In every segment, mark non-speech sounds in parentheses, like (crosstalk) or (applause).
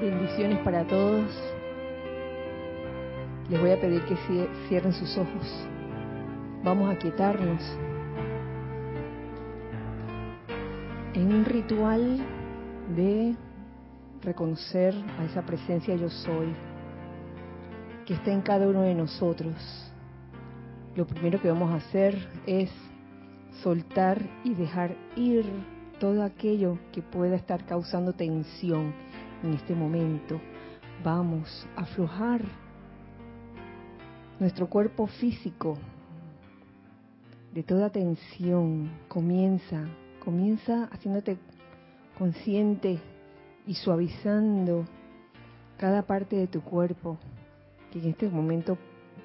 Bendiciones para todos. Les voy a pedir que cierren sus ojos. Vamos a quietarnos en un ritual de reconocer a esa presencia yo soy que está en cada uno de nosotros. Lo primero que vamos a hacer es soltar y dejar ir todo aquello que pueda estar causando tensión en este momento. Vamos a aflojar nuestro cuerpo físico de toda tensión. Comienza, comienza haciéndote consciente y suavizando cada parte de tu cuerpo que en este momento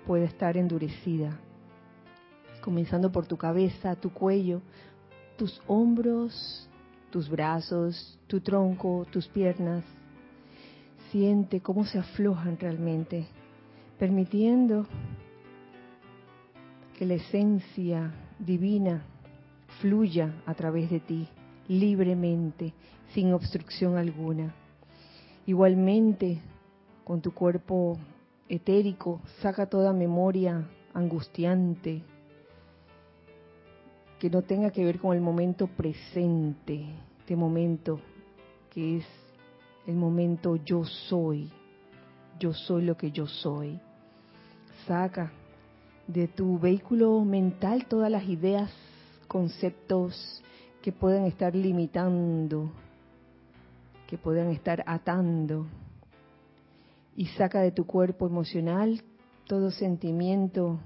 puede estar endurecida. Comenzando por tu cabeza, tu cuello, tus hombros, tus brazos, tu tronco, tus piernas. Siente cómo se aflojan realmente, permitiendo que la esencia divina fluya a través de ti libremente, sin obstrucción alguna. Igualmente, con tu cuerpo etérico, saca toda memoria angustiante, que no tenga que ver con el momento presente, este momento que es el momento yo soy, yo soy lo que yo soy. Saca de tu vehículo mental todas las ideas, conceptos que puedan estar limitando, que puedan estar atando. Y saca de tu cuerpo emocional todo sentimiento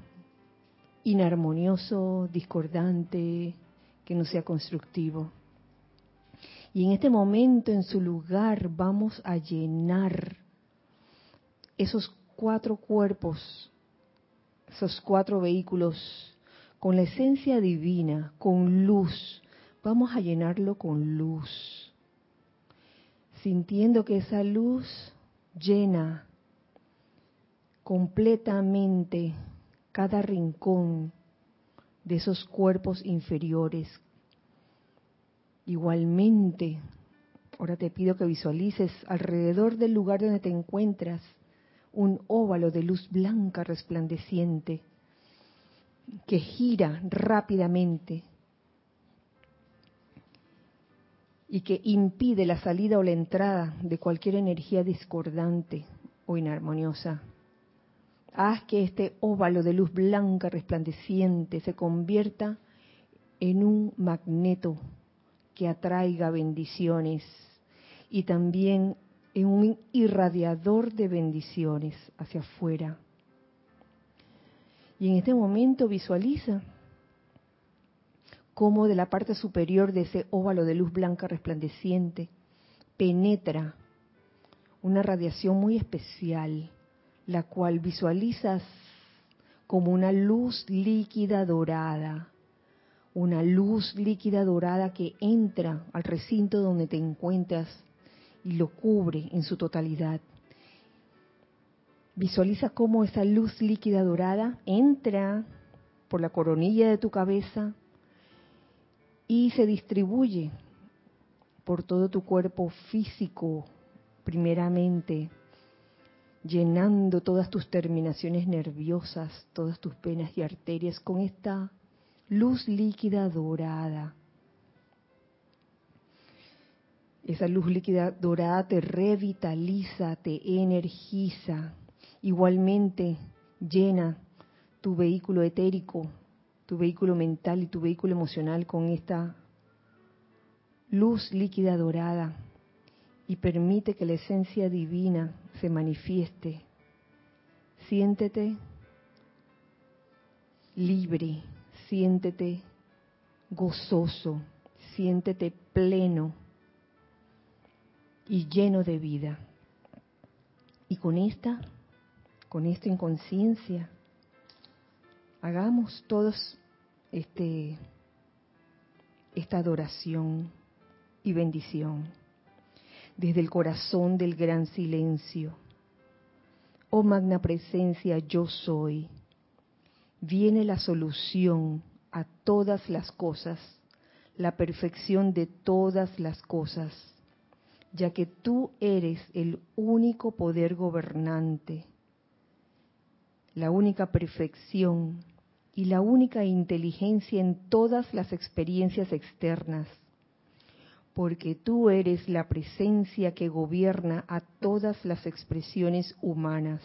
inarmonioso, discordante, que no sea constructivo. Y en este momento, en su lugar, vamos a llenar esos cuatro cuerpos, esos cuatro vehículos, con la esencia divina, con luz. Vamos a llenarlo con luz, sintiendo que esa luz llena completamente cada rincón de esos cuerpos inferiores. Igualmente, ahora te pido que visualices alrededor del lugar donde te encuentras un óvalo de luz blanca resplandeciente que gira rápidamente y que impide la salida o la entrada de cualquier energía discordante o inarmoniosa. Haz que este óvalo de luz blanca resplandeciente se convierta en un magneto que atraiga bendiciones y también en un irradiador de bendiciones hacia afuera. Y en este momento visualiza cómo de la parte superior de ese óvalo de luz blanca resplandeciente penetra una radiación muy especial la cual visualizas como una luz líquida dorada, una luz líquida dorada que entra al recinto donde te encuentras y lo cubre en su totalidad. Visualiza cómo esa luz líquida dorada entra por la coronilla de tu cabeza y se distribuye por todo tu cuerpo físico, primeramente, llenando todas tus terminaciones nerviosas, todas tus venas y arterias con esta luz líquida dorada. Esa luz líquida dorada te revitaliza, te energiza. Igualmente llena tu vehículo etérico, tu vehículo mental y tu vehículo emocional con esta luz líquida dorada y permite que la esencia divina se manifieste. Siéntete libre, siéntete gozoso, siéntete pleno y lleno de vida. Y con esta, con esta inconsciencia, hagamos todos este, esta adoración y bendición desde el corazón del gran silencio. Oh magna presencia, yo soy. Viene la solución a todas las cosas, la perfección de todas las cosas. ya que tú eres el único poder gobernante, la única perfección y la única inteligencia en todas las experiencias externas, porque tú eres la presencia que gobierna a todas las expresiones humanas.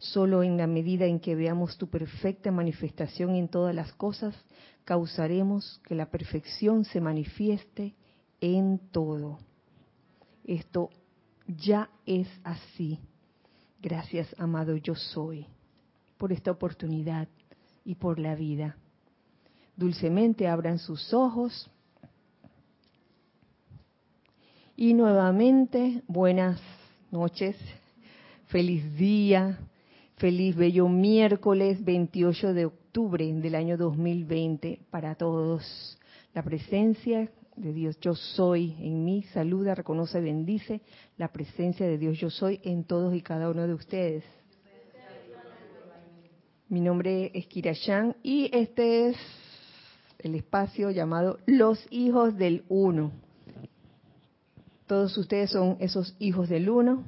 Solo en la medida en que veamos tu perfecta manifestación en todas las cosas, causaremos que la perfección se manifieste en todo. Esto ya es así. Gracias, amado yo soy, por esta oportunidad y por la vida. Dulcemente abran sus ojos. Y nuevamente, buenas noches, feliz día, Feliz bello miércoles 28 de octubre del año 2020 para todos. La presencia de Dios yo soy en mí saluda, reconoce, bendice la presencia de Dios yo soy en todos y cada uno de ustedes. Mi nombre es Kirayán y este es el espacio llamado Los Hijos del Uno. Todos ustedes son esos hijos del Uno,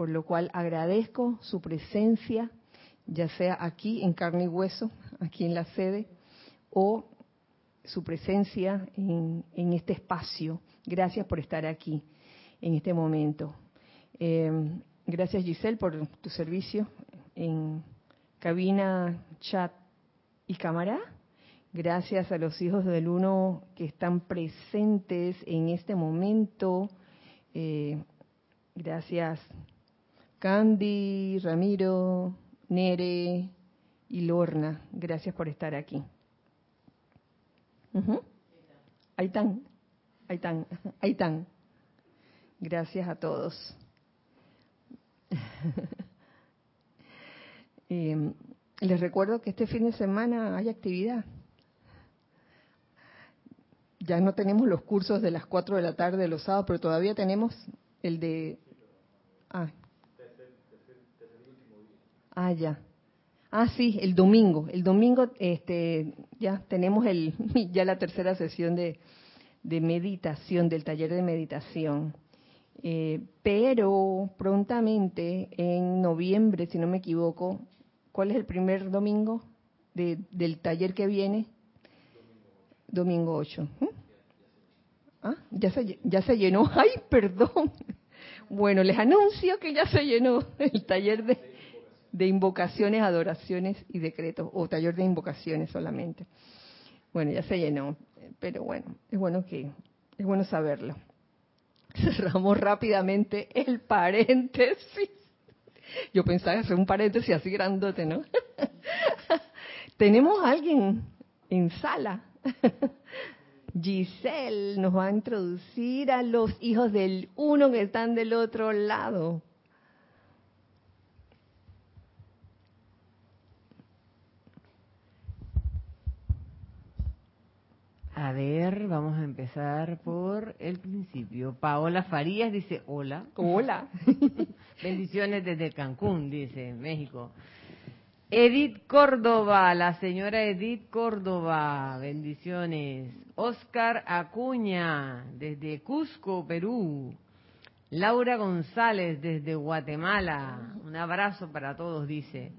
por lo cual agradezco su presencia, ya sea aquí en carne y hueso, (laughs) aquí en la sede, o su presencia en, este espacio. Gracias por estar aquí en este momento. Em, gracias Giselle por tu servicio en cabina, chat y cámara. Gracias a los hijos del uno que están presentes en este momento. Eh, gracias Candy, Ramiro, Nere y Lorna, gracias por estar aquí. Están, ahí están. Gracias a todos. (laughs) Eh, les recuerdo que este fin de semana hay actividad. Ya no tenemos los cursos de las 4 de la tarde de los sábados, pero todavía tenemos el de... Ah, Ah, ya. Ah, sí, el domingo. El domingo este, ya tenemos el, (laughs) ya la tercera sesión de, meditación, del taller de meditación. Eh, pero prontamente, en noviembre, si no me equivoco, ¿cuál es el primer domingo del taller que viene? Domingo 8. ¿Mm? Ah, ya se, ya se llenó. (laughs) Ay, perdón. Bueno, les anuncio que ya se llenó el taller de de invocaciones, adoraciones y decretos, o taller de invocaciones solamente. Bueno, ya se llenó, pero bueno, es bueno que, es bueno saberlo. (laughs) Cerramos rápidamente el paréntesis. Yo pensaba hacer un paréntesis así grandote, ¿no? (laughs) Tenemos a alguien en sala. (laughs) Giselle nos va a introducir a los hijos del uno que están del otro lado. A ver, vamos a empezar por el principio. Paola Farías dice hola. Hola. (laughs) Bendiciones desde Cancún, dice México. Edith Córdoba, la señora Edith Córdoba, bendiciones. Oscar Acuña, desde Cusco, Perú. Laura González, desde Guatemala. Un abrazo para todos, dice.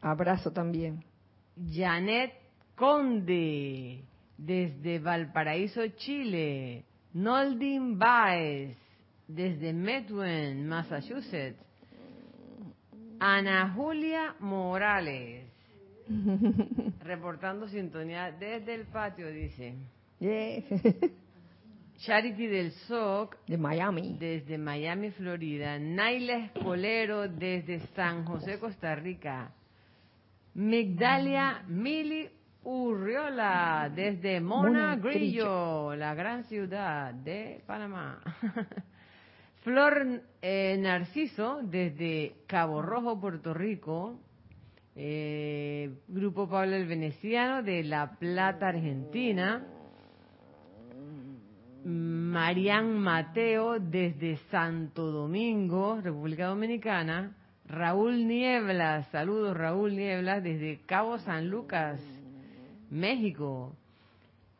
Abrazo también. Janet Conde, desde Valparaíso, Chile. Noldin Baez, desde Medwin, Massachusetts. Ana Julia Morales, (laughs) reportando sintonía desde el patio, dice. (laughs) Charity del SOC, de Miami. Desde Miami, Florida. Naila Escolero, desde San José, Costa Rica. Migdalia Mili Urriola, desde Mona, Grillo, la gran ciudad de Panamá. (laughs) Flor eh, Narciso, desde Cabo Rojo, Puerto Rico. Eh, Grupo Pablo el Veneciano, de La Plata, Argentina. Marian Mateo, desde Santo Domingo, República Dominicana. Raúl Nieblas, saludos Raúl Nieblas, desde Cabo San Lucas, México.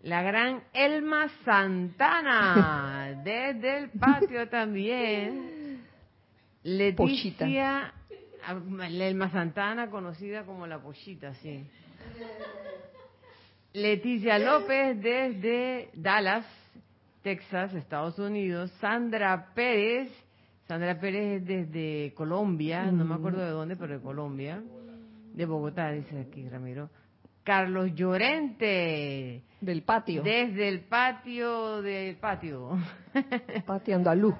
La gran Elma Santana, (laughs) desde el patio también. Leticia, ah, Elma Santana, conocida como la Pochita, sí. Leticia López desde Dallas, Texas, Estados Unidos. Sandra Pérez, Sandra Pérez desde Colombia, no me acuerdo de dónde, pero de Colombia. De Bogotá, dice aquí Ramiro. Carlos Llorente. Del patio. Desde el patio del patio. (laughs) Patio andaluz.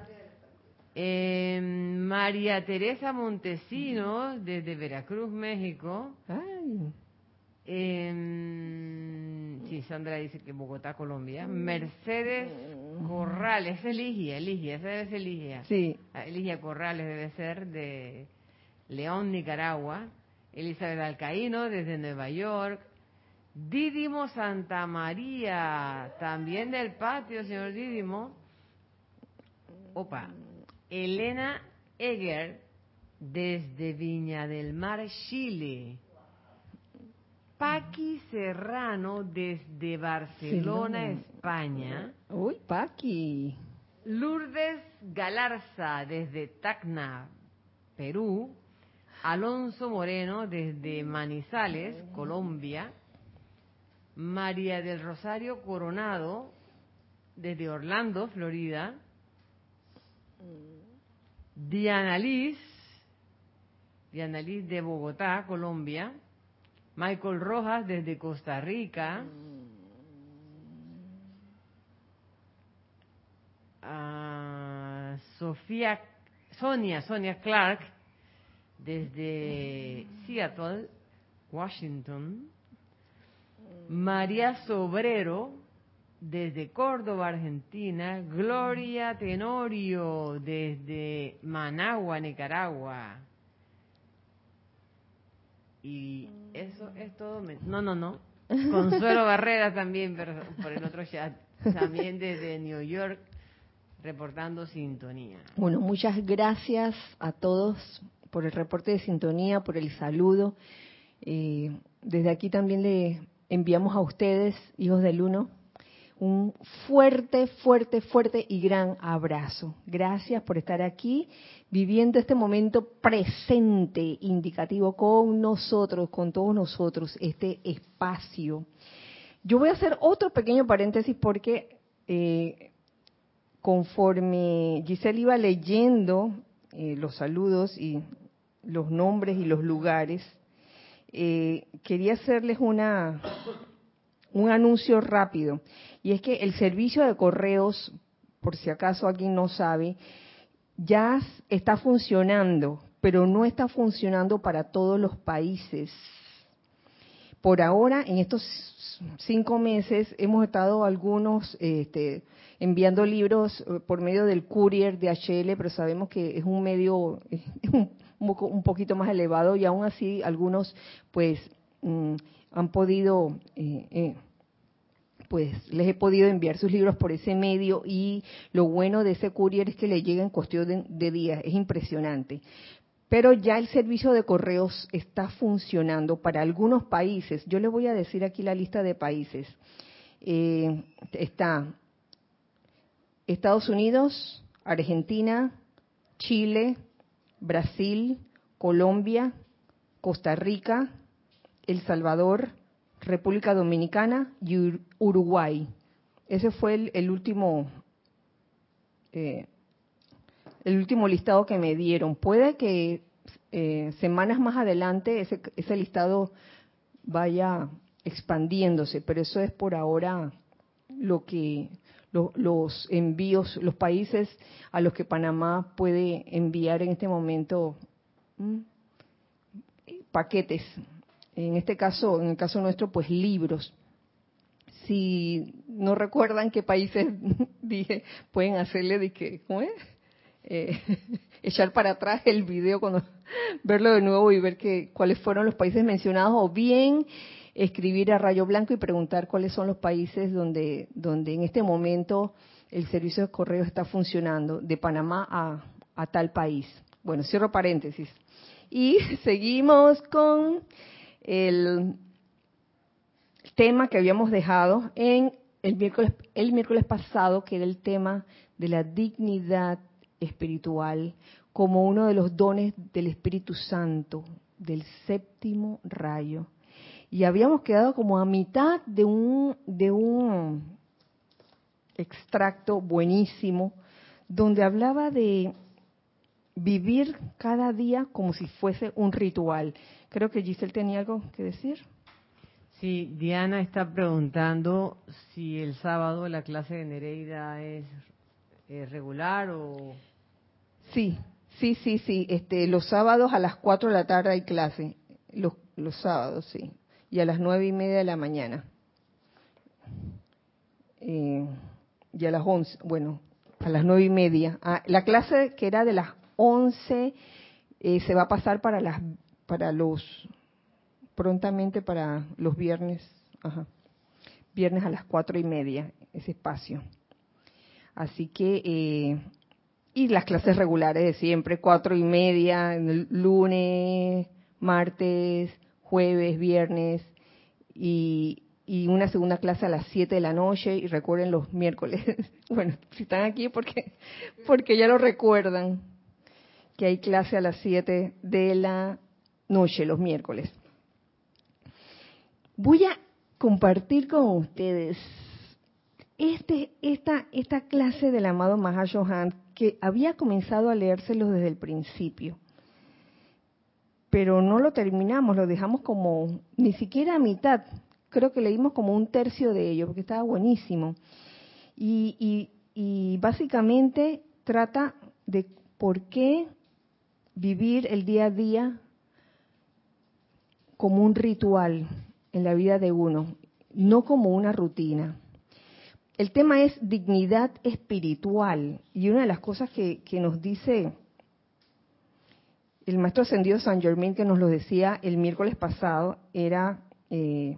Eh, María Teresa Montesinos, desde Veracruz, México. Ay. Eh, sí, Sandra dice que Bogotá, Colombia. Mercedes Corrales, Eligia, Eligia, esa debe ser Eligia. Sí. Ah, Eligia Corrales debe ser de León, Nicaragua. Elizabeth Alcaíno, desde Nueva York. Dídimo Santa María, también del patio, señor Dídimo. Opa. Elena Eger, desde Viña del Mar, Chile. Paqui Serrano, desde Barcelona, España. Uy, Paqui. Lourdes Galarza, desde Tacna, Perú. Alonso Moreno, desde Manizales, Colombia. María del Rosario Coronado, desde Orlando, Florida. Diana Liz, Diana Liz de Bogotá, Colombia. Michael Rojas desde Costa Rica. Ah, Sofía, Sonia, Sonia Clark desde Seattle, Washington. María Sobrero, desde Córdoba, Argentina. Gloria Tenorio, desde Managua, Nicaragua. Y eso es todo. No, no, no. Consuelo (laughs) Barrera también, pero por el otro chat. También desde New York, reportando sintonía. Bueno, muchas gracias a todos por el reporte de sintonía, por el saludo. Eh, desde aquí también le enviamos a ustedes, hijos del uno, un fuerte, fuerte, fuerte y gran abrazo. Gracias por estar aquí viviendo este momento presente, indicativo con nosotros, con todos nosotros, este espacio. Yo voy a hacer otro pequeño paréntesis porque eh, conforme Giselle iba leyendo eh, los saludos y los nombres y los lugares, eh, quería hacerles una, un anuncio rápido. Y es que el servicio de correos, por si acaso alguien no sabe, ya está funcionando, pero no está funcionando para todos los países. Por ahora, en estos cinco meses, hemos estado algunos este, enviando libros eh, por medio del courier de HL, pero sabemos que es un medio, (laughs) un poquito más elevado y aún así algunos pues mm, han podido, eh, eh, pues les he podido enviar sus libros por ese medio y lo bueno de ese courier es que le llega en cuestión de, días, es impresionante. Pero ya el servicio de correos está funcionando para algunos países. Yo les voy a decir aquí la lista de países. Eh, está Estados Unidos, Argentina, Chile, Brasil, Colombia, Costa Rica, El Salvador, República Dominicana y Uruguay. Ese fue el, último eh, el último listado que me dieron. Puede que eh, semanas más adelante ese, ese listado vaya expandiéndose, pero eso es por ahora lo que los envíos, los países a los que Panamá puede enviar en este momento paquetes. En este caso, en el caso nuestro, pues libros. Si no recuerdan qué países (laughs) dije, pueden hacerle de que, ¿cómo es? Eh, (laughs) echar para atrás el video cuando (laughs) verlo de nuevo y ver que cuáles fueron los países mencionados o bien escribir a Rayo Blanco y preguntar cuáles son los países donde, donde en este momento el servicio de correo está funcionando, de Panamá a, tal país. Bueno, cierro paréntesis. Y (laughs) seguimos con el tema que habíamos dejado en el miércoles, el miércoles pasado, que era el tema de la dignidad espiritual como uno de los dones del Espíritu Santo, del séptimo rayo. Y habíamos quedado como a mitad de un, de un extracto buenísimo donde hablaba de vivir cada día como si fuese un ritual. Creo que Giselle tenía algo que decir. Sí, Diana está preguntando si el sábado la clase de Nereida es, regular o... Sí, sí, sí, sí. Este, los sábados a las 4 de la tarde hay clase. Los, los sábados, sí. Y a las nueve y media de la mañana. Eh, y a las 11, bueno, a las nueve y media. Ah, la clase que era de las 11 eh, se va a pasar para las para los prontamente para los viernes, ajá, viernes a las cuatro y media ese espacio. Así que eh, y las clases regulares de siempre cuatro y media, lunes, martes, jueves, viernes y una segunda clase a las 7 de la noche y recuerden los miércoles. (laughs) bueno, si están aquí porque porque ya lo recuerdan que hay clase a las 7 de la noche los miércoles. Voy a compartir con ustedes este, esta, esta clase del amado Mahashohan que había comenzado a leérselo desde el principio, pero no lo terminamos, lo dejamos como ni siquiera a mitad, creo que leímos como un tercio de ello, porque estaba buenísimo. Y, y, básicamente trata de por qué vivir el día a día como un ritual en la vida de uno, no como una rutina. El tema es dignidad espiritual y una de las cosas que nos dice el maestro ascendido San Germain, que nos lo decía el miércoles pasado, era eh,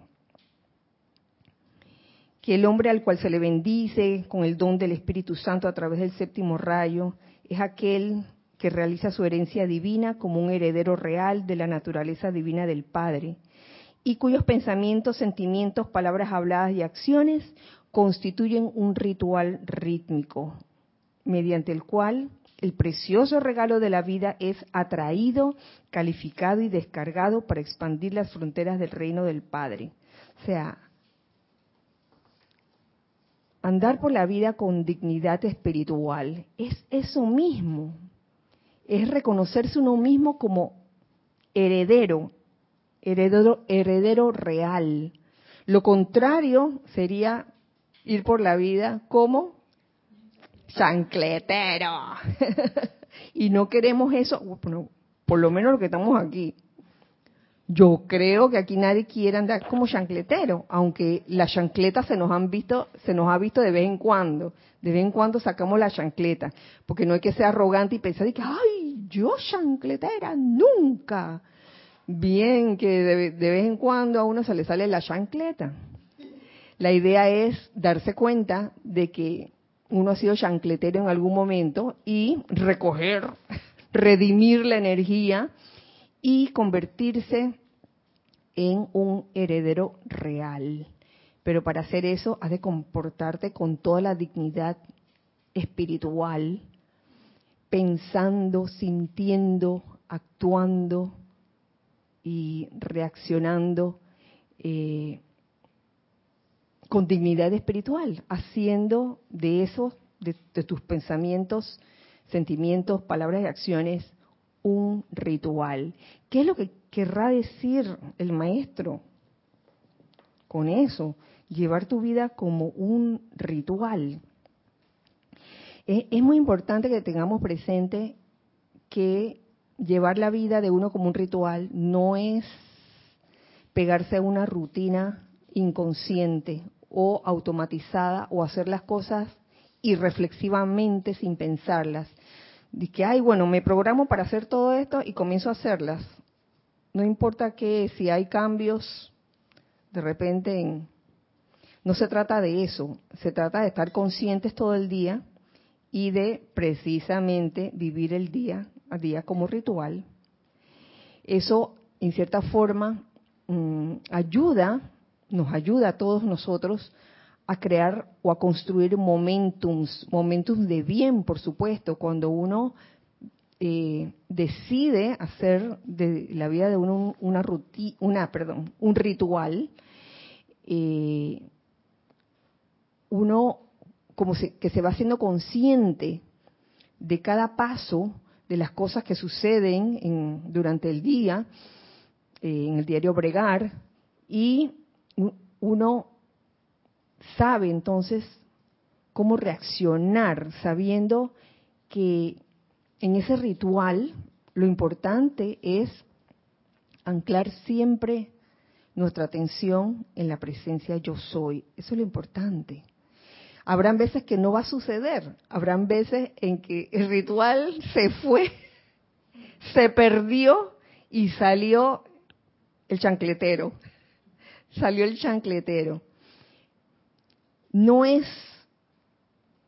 que el hombre al cual se le bendice con el don del Espíritu Santo a través del séptimo rayo es aquel que realiza su herencia divina como un heredero real de la naturaleza divina del Padre y cuyos pensamientos, sentimientos, palabras habladas y acciones constituyen un ritual rítmico, mediante el cual el precioso regalo de la vida es atraído, calificado y descargado para expandir las fronteras del reino del Padre. O sea, andar por la vida con dignidad espiritual es eso mismo, es reconocerse uno mismo como heredero, heredero, heredero real. Lo contrario sería ir por la vida como chancletero. (laughs) y no queremos eso, por lo menos lo que estamos aquí. Yo creo que aquí nadie quiere andar como chancletero, aunque las chancletas se nos han visto, se nos ha visto de vez en cuando. De vez en cuando sacamos la chancleta, porque no hay que ser arrogante y pensar que, ay, yo chancletera, nunca. Bien, que de, de vez en cuando a uno se le sale la chancleta. La idea es darse cuenta de que uno ha sido chancletero en algún momento y recoger, (laughs) redimir la energía y convertirse en un heredero real. Pero para hacer eso has de comportarte con toda la dignidad espiritual, pensando, sintiendo, actuando y reaccionando eh, con dignidad espiritual, haciendo de eso, de tus pensamientos, sentimientos, palabras y acciones, un ritual. ¿Qué es lo que querrá decir el maestro con eso? Llevar tu vida como un ritual. Es, muy importante que tengamos presente que llevar la vida de uno como un ritual no es pegarse a una rutina inconsciente o automatizada o hacer las cosas irreflexivamente sin pensarlas, Dice que, ay, bueno, me programo para hacer todo esto y comienzo a hacerlas. No importa que si hay cambios, de repente, no se trata de eso, se trata de estar conscientes todo el día y de precisamente vivir el día a día como ritual. Eso, en cierta forma, mm, ayuda, nos ayuda a todos nosotros a crear o a construir momentums, momentums de bien, por supuesto, cuando uno eh, decide hacer de la vida de uno una una, perdón, un ritual, eh, uno como que se va haciendo consciente de cada paso de las cosas que suceden durante el día, eh, en el diario Bregar, y uno sabe entonces cómo reaccionar, sabiendo que en ese ritual lo importante es anclar siempre nuestra atención en la presencia yo soy. Eso es lo importante. Habrán veces que no va a suceder, habrán veces en que el ritual se fue, se perdió y salió el chancletero. Salió el chancletero. No es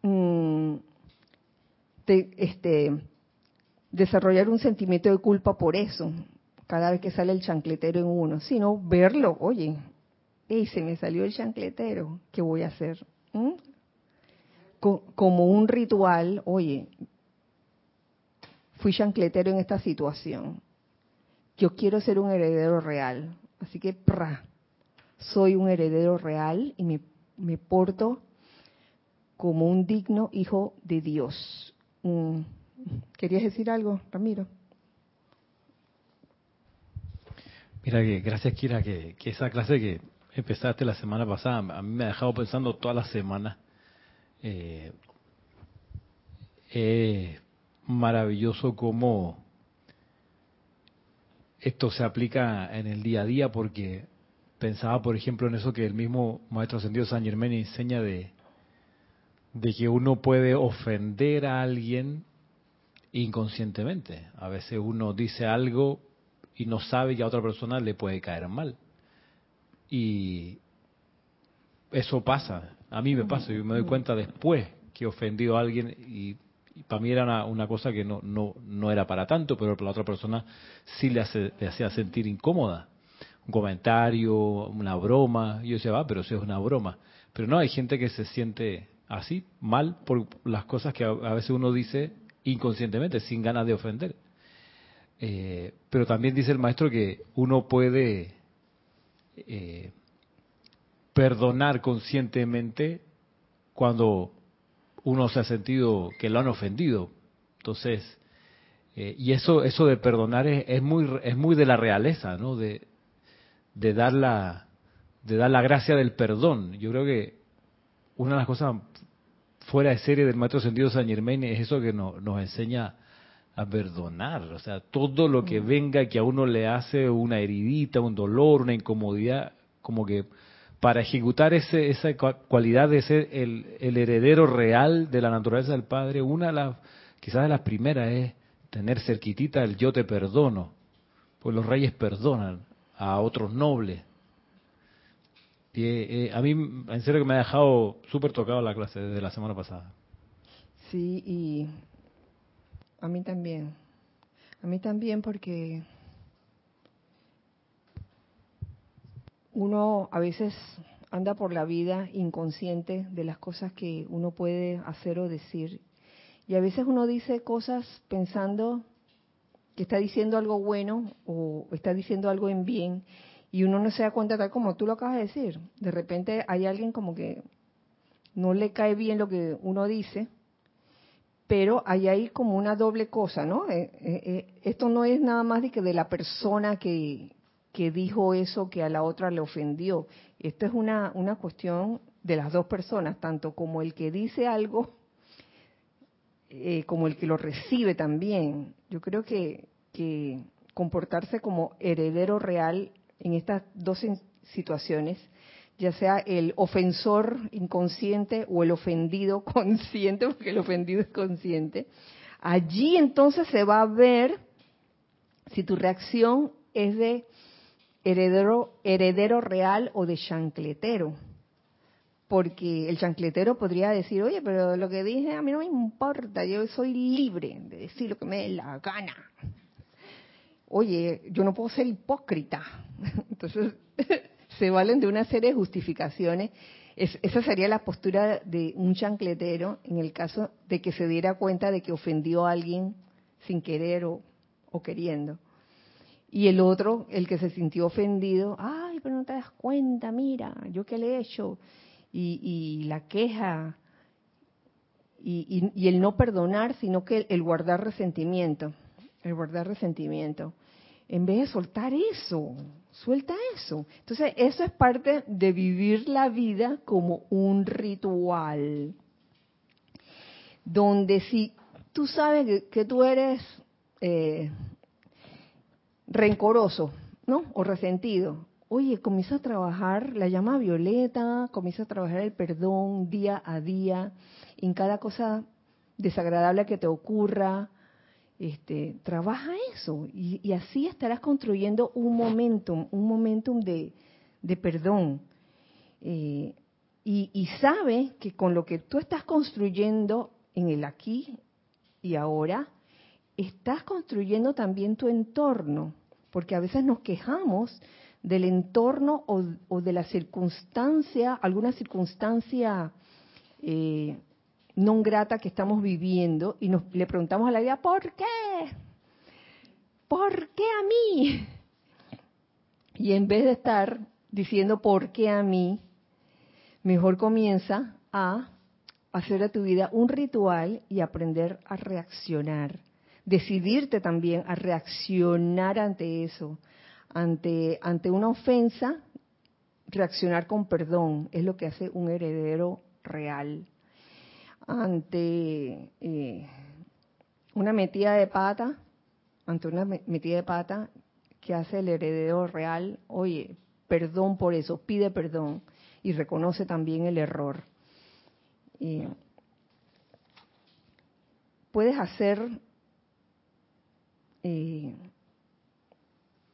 mm, este, desarrollar un sentimiento de culpa por eso, cada vez que sale el chancletero en uno, sino verlo, oye, hey, se me salió el chancletero, ¿qué voy a hacer? ¿Mm? como un ritual, oye, fui chancletero en esta situación, yo quiero ser un heredero real, así que soy un heredero real y me, me porto como un digno hijo de Dios. Mm. ¿Querías decir algo, Ramiro? Mira que gracias Kira que, esa clase que empezaste la semana pasada a mí me ha dejado pensando toda la semana eh, es maravilloso cómo esto se aplica en el día a día porque pensaba, por ejemplo, en eso que el mismo Maestro Ascendido San Germán enseña de, de que uno puede ofender a alguien inconscientemente. A veces uno dice algo y no sabe que a otra persona le puede caer mal. Y eso pasa. A mí me pasa, yo me doy cuenta después que he ofendido a alguien y, para mí era una, cosa que no, no, no era para tanto, pero para la otra persona sí le, hacía sentir incómoda. Un comentario, una broma, yo decía, va, pero eso es una broma. Pero no, hay gente que se siente así, mal, por las cosas que a, veces uno dice inconscientemente, sin ganas de ofender. Eh, pero también dice el maestro que uno puede eh, perdonar conscientemente cuando uno se ha sentido que lo han ofendido. Entonces, eh, y eso, eso de perdonar es, muy, es muy de la realeza, ¿no? De, de, dar la, de dar la gracia del perdón. Yo creo que una de las cosas fuera de serie del Maestro Sentido San Germain es eso que nos enseña a perdonar. O sea, todo lo que mm. venga que a uno le hace una heridita, un dolor, una incomodidad, como que para ejecutar ese, esa cualidad de ser el, heredero real de la naturaleza del Padre, una de las, quizás de las primeras es tener cerquitita el yo te perdono, pues los reyes perdonan a otros nobles. Eh, a mí, en serio que me ha dejado súper tocado la clase de la semana pasada. Sí, y a mí también. A mí también porque uno a veces anda por la vida inconsciente de las cosas que uno puede hacer o decir. Y a veces uno dice cosas pensando que está diciendo algo bueno o está diciendo algo en bien y uno no se da cuenta tal como tú lo acabas de decir. De repente hay alguien como que no le cae bien lo que uno dice, pero hay ahí como una doble cosa, ¿no? Eh, eh, eh, esto no es nada más de que de la persona que, que dijo eso que a la otra le ofendió. Esto es una, una cuestión de las dos personas, tanto como el que dice algo, eh, como el que lo recibe también. Yo creo que, que comportarse como heredero real en estas dos situaciones, ya sea el ofensor inconsciente o el ofendido (laughs) consciente, porque el ofendido es consciente, allí entonces se va a ver si tu reacción es de heredero, heredero real o de chancletero. Porque el chancletero podría decir, oye, pero lo que dije a mí no me importa, yo soy libre de decir lo que me dé la gana. Oye, yo no puedo ser hipócrita. (laughs) Entonces, (laughs) se valen de una serie de justificaciones esa sería la postura de un chancletero en el caso de que se diera cuenta de que ofendió a alguien sin querer o, queriendo. Y el otro, el que se sintió ofendido, ay, pero no te das cuenta, mira, yo qué le he hecho. Y, la queja, y, y, el no perdonar, sino que el guardar resentimiento, el guardar resentimiento. En vez de soltar eso, Suelta eso. Entonces, eso es parte de vivir la vida como un ritual. Donde si tú sabes que, tú eres eh, rencoroso, ¿no? O resentido. Oye, comienza a trabajar la llama violeta, comienza a trabajar el perdón día a día, en cada cosa desagradable que te ocurra, este, trabaja eso y, así estarás construyendo un momentum, un momentum de, perdón. Eh, y, y sabe que con lo que tú estás construyendo en el aquí y ahora, estás construyendo también tu entorno, porque a veces nos quejamos del entorno o, de la circunstancia, alguna circunstancia eh, no grata que estamos viviendo y nos le preguntamos a la vida, ¿por qué? ¿Por qué a mí? Y en vez de estar diciendo ¿por qué a mí? Mejor comienza a hacer a tu vida un ritual y aprender a reaccionar. Decidirte también a reaccionar ante eso. Ante, ante una ofensa, reaccionar con perdón. Es lo que hace un heredero real ante eh, una metida de pata, ante una metida de pata que hace el heredero real, oye, perdón por eso, pide perdón y reconoce también el error. puedes hacer eh,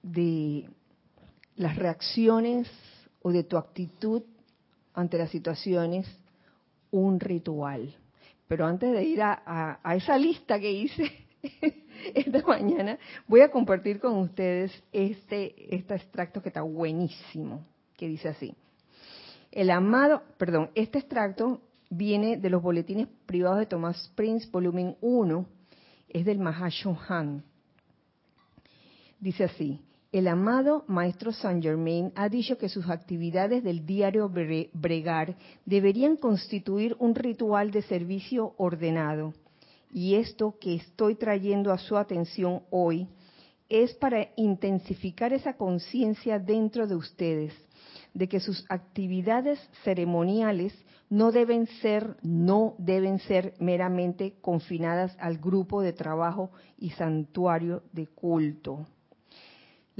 de las reacciones o de tu actitud ante las situaciones un ritual. Pero antes de ir a, esa lista que hice (laughs) esta mañana, voy a compartir con ustedes este, este extracto que está buenísimo, que dice así. El amado, perdón, este extracto viene de los boletines privados de Thomas Prince, volumen 1, es del Mahashohan. Dice así, el amado Maestro Saint Germain ha dicho que sus actividades del diario bregar deberían constituir un ritual de servicio ordenado. Y esto que estoy trayendo a su atención hoy es para intensificar esa conciencia dentro de ustedes de que sus actividades ceremoniales no deben ser no deben ser meramente confinadas al grupo de trabajo y santuario de culto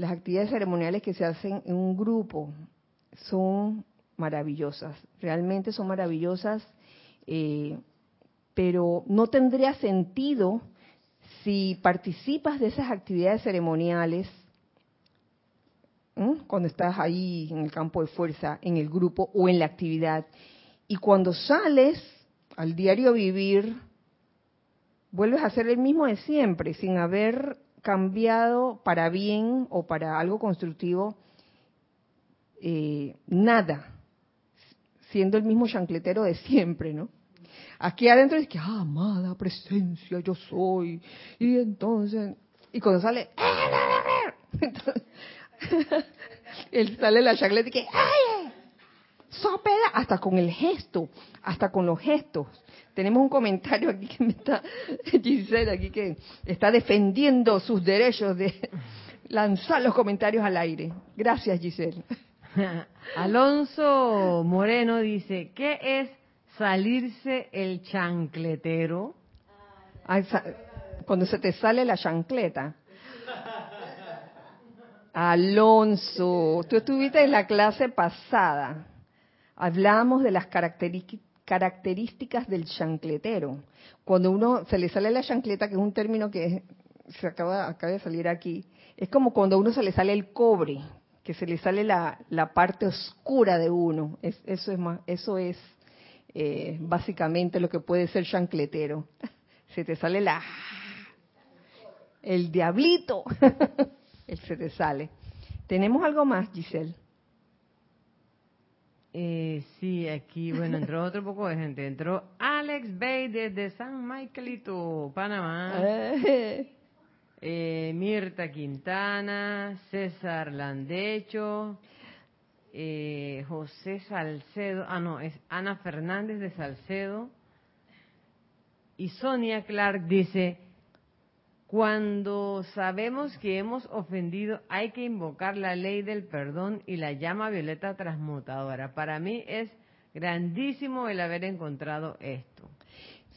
las actividades ceremoniales que se hacen en un grupo son maravillosas, realmente son maravillosas, eh, pero no tendría sentido si participas de esas actividades ceremoniales cuando estás ahí en el campo de fuerza, en el grupo o en la actividad, y cuando sales al diario vivir, vuelves a hacer el mismo de siempre, sin haber cambiado para bien o para algo constructivo eh, nada, siendo el mismo chancletero de siempre, ¿no? Aquí adentro es que, ah, amada presencia, yo soy. Y entonces, y cuando sale, (laughs) (laughs) él sale la chancleta y que, ¡ay! Sopela, hasta con el gesto, hasta con los gestos. Tenemos un comentario aquí que me está, (laughs) Giselle, aquí que está defendiendo sus derechos de (laughs) lanzar los comentarios al aire. Gracias, Giselle. (laughs) Alonso Moreno dice, ¿qué es salirse el chancletero? Cuando se te sale la chancleta. Alonso, tú estuviste en la clase pasada. Hablamos de las características del chancletero. Cuando uno se le sale la chancleta, que es un término que se acaba, acaba de salir aquí, es como cuando a uno se le sale el cobre, que se le sale la, la parte oscura de uno. Es, eso es, más, eso es eh, básicamente lo que puede ser chancletero. (laughs) Se te sale la el diablito, (laughs) él se te sale. ¿Tenemos algo más, Giselle? Eh, sí, aquí, bueno, entró (laughs) otro poco de gente. Entró Alex Bay desde San Michaelito, Panamá. Eh, Mirta Quintana, César Landecho, eh, José Salcedo, ah, no, es Ana Fernández de Salcedo. Y Sonia Clark dice, cuando sabemos que hemos ofendido, hay que invocar la ley del perdón y la llama violeta transmutadora. Para mí es grandísimo el haber encontrado esto.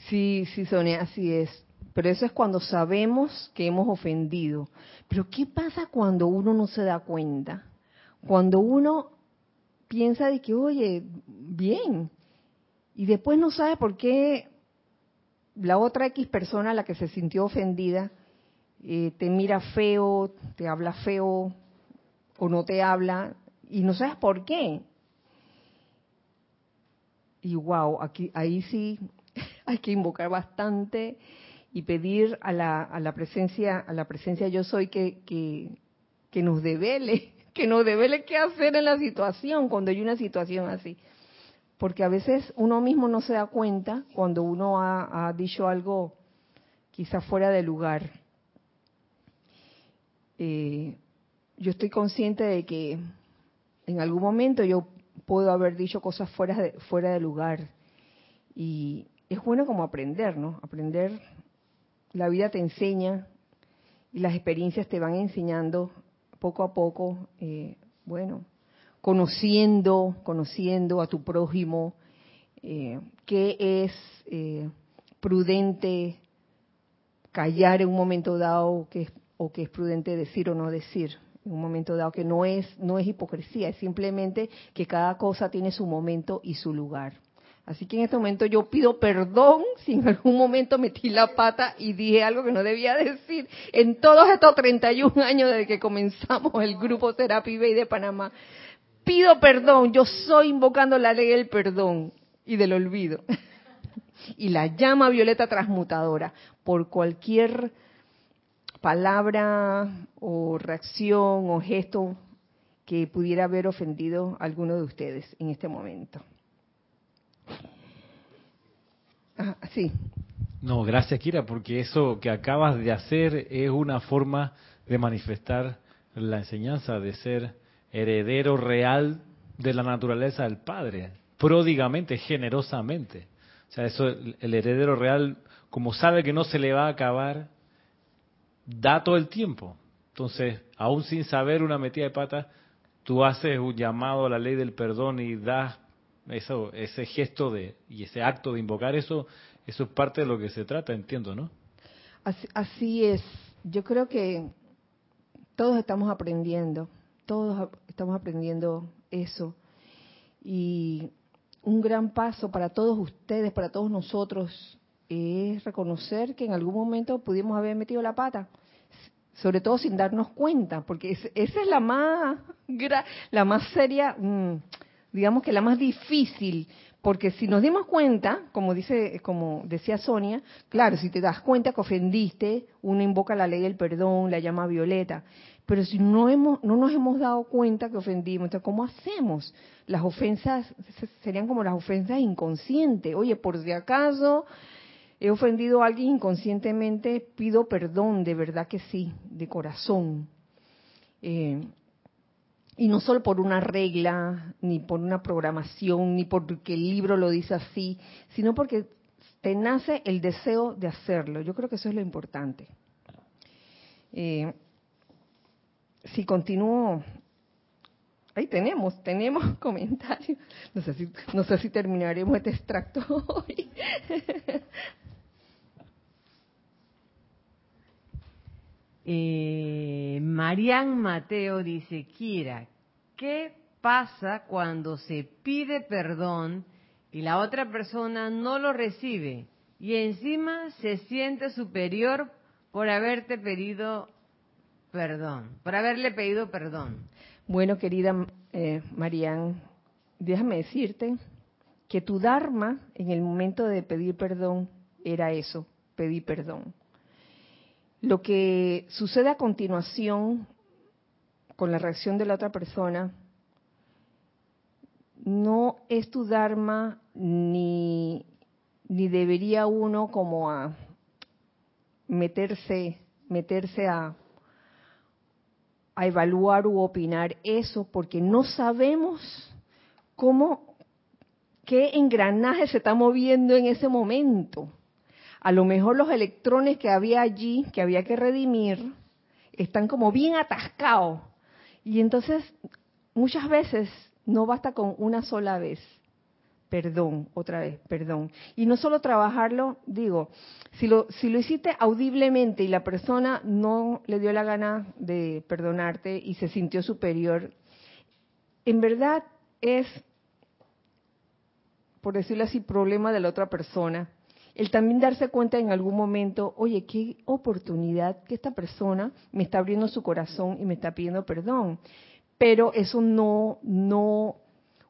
Sí, sí, Sonia, así es. Pero eso es cuando sabemos que hemos ofendido. Pero ¿qué pasa cuando uno no se da cuenta? Cuando uno piensa de que, oye, bien, y después no sabe por qué la otra X persona, la que se sintió ofendida, eh, te mira feo, te habla feo o no te habla y no sabes por qué. Y wow, aquí, ahí sí (laughs) hay que invocar bastante y pedir a la, a la presencia, a la presencia yo soy que, que, que nos devele, (laughs) que nos devele qué hacer en la situación cuando hay una situación así. Porque a veces uno mismo no se da cuenta cuando uno ha, ha dicho algo quizá fuera de lugar eh, yo estoy consciente de que en algún momento yo puedo haber dicho cosas fuera de, fuera de lugar. Y es bueno como aprender, ¿no? Aprender, la vida te enseña y las experiencias te van enseñando poco a poco, eh, bueno, conociendo, conociendo a tu prójimo, eh, qué es eh, prudente callar en un momento dado, qué es o que es prudente decir o no decir en un momento dado que no es no es hipocresía es simplemente que cada cosa tiene su momento y su lugar. Así que en este momento yo pido perdón si en algún momento metí la pata y dije algo que no debía decir en todos estos 31 años desde que comenzamos el grupo Therapy Bay de Panamá. Pido perdón yo soy invocando la ley del perdón y del olvido. (laughs) Y la llama violeta transmutadora por cualquier palabra o reacción o gesto que pudiera haber ofendido a alguno de ustedes en este momento. Ah, sí. No, gracias Kira, porque eso que acabas de hacer es una forma de manifestar la enseñanza de ser heredero real de la naturaleza del Padre, pródigamente, generosamente. O sea, eso el heredero real, como sabe que no se le va a acabar, da todo el tiempo. Entonces, aún sin saber una metida de pata, tú haces un llamado a la ley del perdón y das eso, ese gesto de y ese acto de invocar eso, eso es parte de lo que se trata, entiendo, ¿no? Así, así es. Yo creo que todos estamos aprendiendo, todos estamos aprendiendo eso. Y un gran paso para todos ustedes, para todos nosotros, es reconocer que en algún momento pudimos haber metido la pata, sobre todo sin darnos cuenta, porque esa es la más, la más seria, mm, digamos que la más difícil, porque si nos dimos cuenta, como dice, como decía Sonia, claro, si te das cuenta que ofendiste, uno invoca la ley del perdón, la llama violeta. Pero si no hemos, no nos hemos dado cuenta que ofendimos, entonces ¿cómo hacemos? Las ofensas serían como las ofensas inconscientes. Oye, por si acaso he ofendido a alguien inconscientemente, pido perdón, de verdad que sí, de corazón. Eh, y no solo por una regla, ni por una programación, ni porque el libro lo dice así, sino porque te nace el deseo de hacerlo. Yo creo que eso es lo importante. Eh, si continúo, ahí tenemos, tenemos (laughs) comentarios. No sé si, no sé si terminaremos este extracto (laughs) hoy. Eh, Marian Mateo dice, Kira, ¿qué pasa cuando se pide perdón y la otra persona no lo recibe y encima se siente superior por haberte pedido perdón, por haberle pedido perdón? Bueno, querida eh, Marian, déjame decirte que tu Dharma en el momento de pedir perdón era eso, pedir perdón lo que sucede a continuación con la reacción de la otra persona no es tu Dharma ni, ni debería uno como a meterse, meterse a, a evaluar u opinar eso porque no sabemos cómo, qué engranaje se está moviendo en ese momento. A lo mejor los electrones que había allí, que había que redimir, están como bien atascados. Y entonces, muchas veces no basta con una sola vez. Perdón, otra vez, perdón. Y no solo trabajarlo, digo, si lo, si lo hiciste audiblemente y la persona no le dio la gana de perdonarte y se sintió superior, en verdad es, por decirlo así, problema de la otra persona. El también darse cuenta en algún momento, oye, qué oportunidad que esta persona me está abriendo su corazón y me está pidiendo perdón. Pero eso no, no,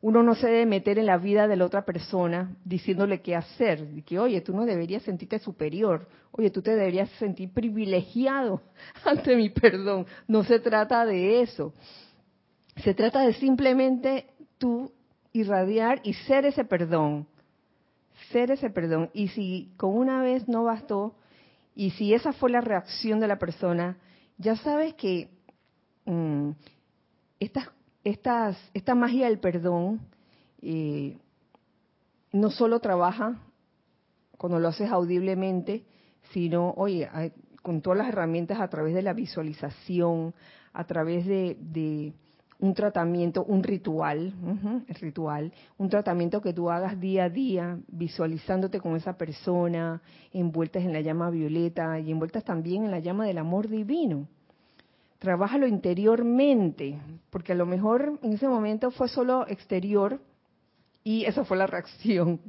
uno no se debe meter en la vida de la otra persona diciéndole qué hacer. Que, oye, tú no deberías sentirte superior. Oye, tú te deberías sentir privilegiado (laughs) ante mi perdón. No se trata de eso. Se trata de simplemente tú irradiar y ser ese perdón ser ese perdón. Y si con una vez no bastó, y si esa fue la reacción de la persona, ya sabes que mm, estas, estas, esta magia del perdón eh, no solo trabaja cuando lo haces audiblemente, sino, oye, con todas las herramientas a través de la visualización, a través de un tratamiento, un ritual, ritual, un tratamiento que tú hagas día a día, visualizándote con esa persona, envueltas en la llama violeta y envueltas también en la llama del amor divino. Trabájalo interiormente, porque a lo mejor en ese momento fue solo exterior y esa fue la reacción.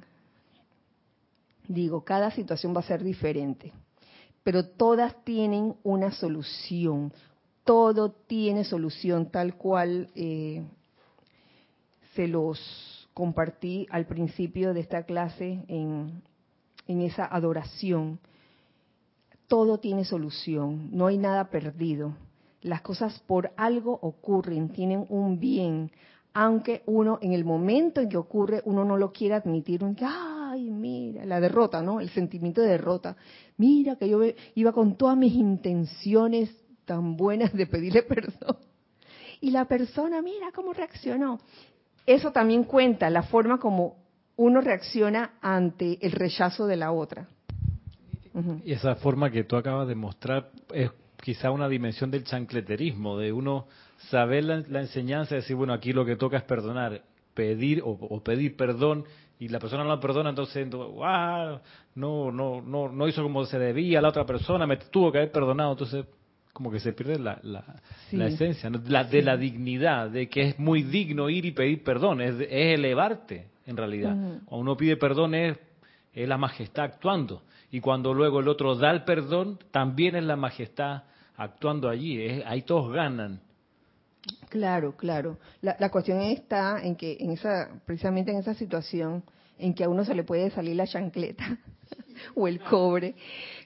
Digo, cada situación va a ser diferente, pero todas tienen una solución, todo tiene solución tal cual eh, se los compartí al principio de esta clase en, esa adoración. Todo tiene solución, no hay nada perdido. Las cosas por algo ocurren, tienen un bien, aunque uno en el momento en que ocurre uno no lo quiera admitir, ay, mira, la derrota, ¿no? El sentimiento de derrota. Mira que yo iba con todas mis intenciones tan buenas de pedirle (laughs) perdón. Y la persona, mira cómo reaccionó. Eso también cuenta la forma como uno reacciona ante el rechazo de la otra. Y esa forma que tú acabas de mostrar es quizá una dimensión del chancleterismo, de uno saber la, enseñanza, decir, bueno, aquí lo que toca es perdonar, pedir o, pedir perdón y la persona no lo perdona, entonces, no, no, no, no hizo como se debía, la otra persona me tuvo que haber perdonado, entonces como que se pierde la, la, esencia la, de la dignidad, de que es muy digno ir y pedir perdón, es, elevarte en realidad. Cuando uno pide perdón es, es, la majestad actuando. Y cuando luego el otro da el perdón, también es la majestad actuando allí. Es, ahí todos ganan. Claro, claro. La, la cuestión está en que en esa, precisamente en esa situación en que a uno se le puede salir la chancleta (laughs) o el cobre,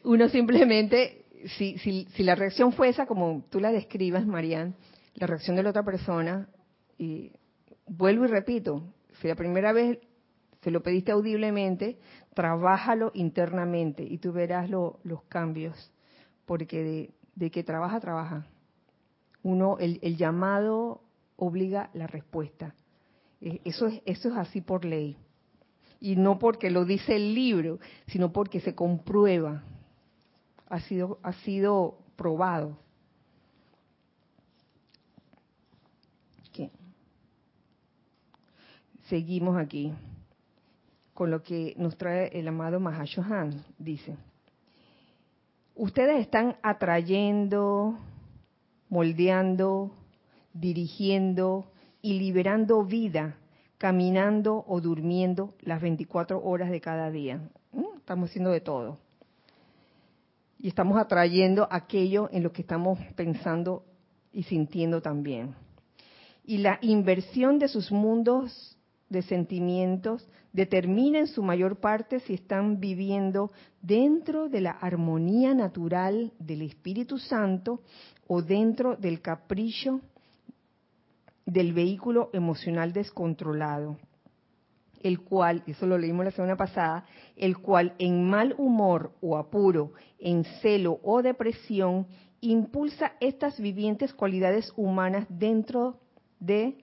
uno simplemente si, si, si la reacción fue esa, como tú la describas, Marian, la reacción de la otra persona, y vuelvo y repito, si la primera vez se lo pediste audiblemente, trabájalo internamente y tú verás los cambios, porque de, de, que trabaja, trabaja. Uno, el, el llamado obliga la respuesta. Eh, eso es, eso es así por ley. Y no porque lo dice el libro, sino porque se comprueba ha sido, ha sido probado. Seguimos aquí con lo que nos trae el amado Mahashohan. Dice, ustedes están atrayendo, moldeando, dirigiendo y liberando vida, caminando o durmiendo las 24 horas de cada día. Mm, estamos haciendo de todo y estamos atrayendo aquello en lo que estamos pensando y sintiendo también. Y la inversión de sus mundos de sentimientos determina en su mayor parte si están viviendo dentro de la armonía natural del Espíritu Santo o dentro del capricho del vehículo emocional descontrolado, el cual, eso lo leímos la semana pasada, el cual en mal humor o apuro, en celo o depresión, impulsa estas vivientes cualidades humanas dentro de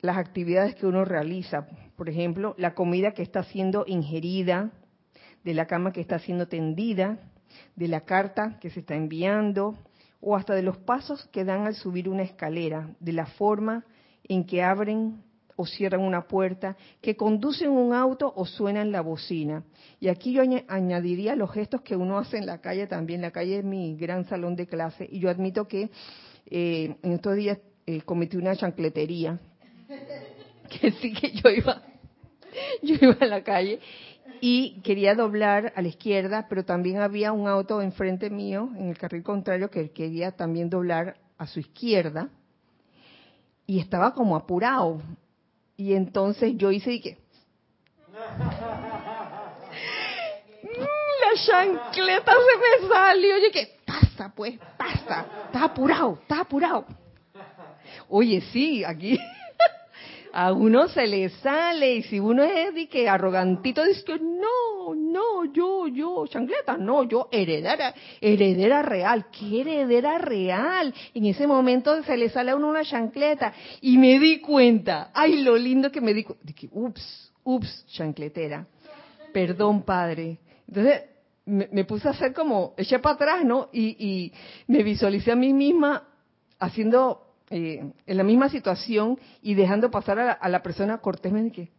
las actividades que uno realiza. Por ejemplo, la comida que está siendo ingerida, de la cama que está siendo tendida, de la carta que se está enviando, o hasta de los pasos que dan al subir una escalera, de la forma en que abren o cierran una puerta, que conducen un auto o suenan la bocina. Y aquí yo añadiría los gestos que uno hace en la calle también. La calle es mi gran salón de clase y yo admito que eh, en estos días eh, cometí una chancletería, (laughs) que sí que yo iba, (laughs) yo iba a la calle y quería doblar a la izquierda, pero también había un auto enfrente mío, en el carril contrario, que quería también doblar a su izquierda y estaba como apurado. Y entonces yo hice y que... La chancleta se me salió. Oye, que pasa, pues, pasa. Está apurado, está apurado. Oye, sí, aquí a uno se le sale y si uno es de que arrogantito dice que no, no, yo, yo, chancleta, no, yo heredera, heredera real, ¿qué heredera real? En ese momento se le sale a uno una chancleta y me di cuenta, ay, lo lindo que me di cuenta, ups, ups, chancletera, perdón padre. Entonces me, puse a hacer como, eché para atrás, ¿no? Y, y me visualicé a mí misma haciendo eh, en la misma situación y dejando pasar a la, persona cortésmente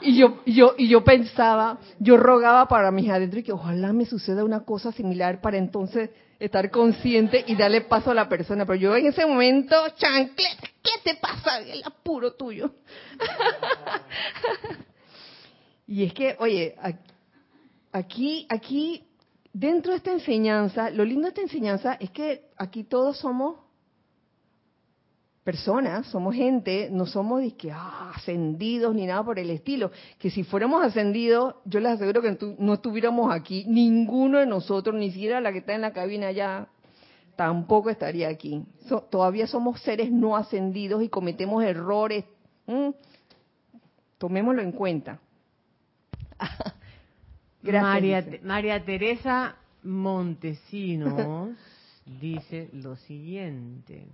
y yo, yo, y yo pensaba, yo rogaba para mis adentro y que ojalá me suceda una cosa similar para entonces estar consciente y darle paso a la persona. Pero yo en ese momento, chanclet, ¿qué te pasa? El apuro tuyo. (laughs) y es que, oye, aquí, aquí dentro de esta enseñanza, lo lindo de esta enseñanza es que aquí todos somos personas, somos gente, no somos que, ah, ascendidos ni nada por el estilo. Que si fuéramos ascendidos, yo les aseguro que no estuviéramos aquí, ninguno de nosotros, ni siquiera la que está en la cabina ya, tampoco estaría aquí. todavía somos seres no ascendidos y cometemos errores. Tomémoslo en cuenta. (laughs) María, María Teresa Montesinos (laughs) dice lo siguiente.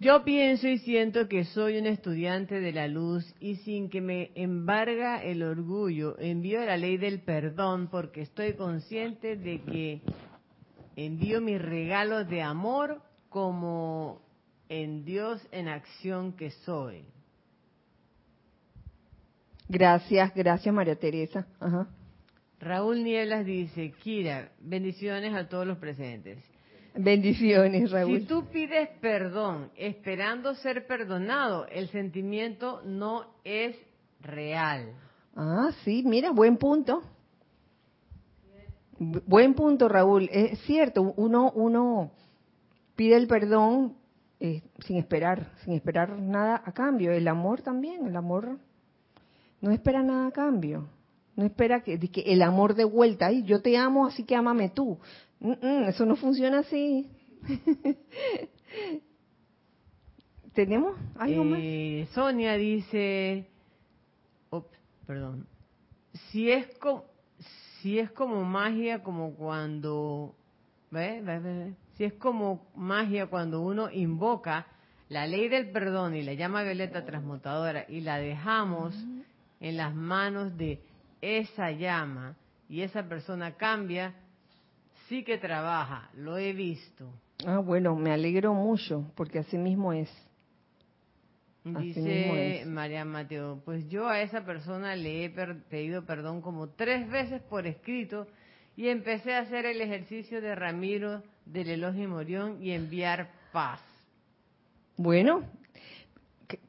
Yo pienso y siento que soy un estudiante de la luz y sin que me embarga el orgullo, envío la ley del perdón porque estoy consciente de que envío mis regalos de amor como en Dios en acción que soy. Gracias, gracias María Teresa. Raúl Nieblas dice, Kira, bendiciones a todos los presentes. Bendiciones, Raúl. Si tú pides perdón esperando ser perdonado, el sentimiento no es real. Ah, sí, mira, buen punto. Buen punto, Raúl. Es cierto, uno, uno pide el perdón eh, sin esperar, sin esperar nada a cambio. El amor también, el amor no espera nada a cambio. No espera que, que el amor de vuelta, y yo te amo, así que ámame tú. eso no funciona así. (laughs) ¿Tenemos algo más? Eh, Sonia dice, perdón, si es como, si es como magia, como cuando, ¿ve? Si es como magia cuando uno invoca la ley del perdón y la llama violeta transmutadora y la dejamos en las manos de esa llama y esa persona cambia, sí que trabaja, lo he visto. Ah, bueno, me alegro mucho, porque así mismo es. Dice María Mateo, pues yo a esa persona le he pedido perdón como tres veces por escrito y empecé a hacer el ejercicio de Ramiro del elogio Morión y enviar paz. Bueno,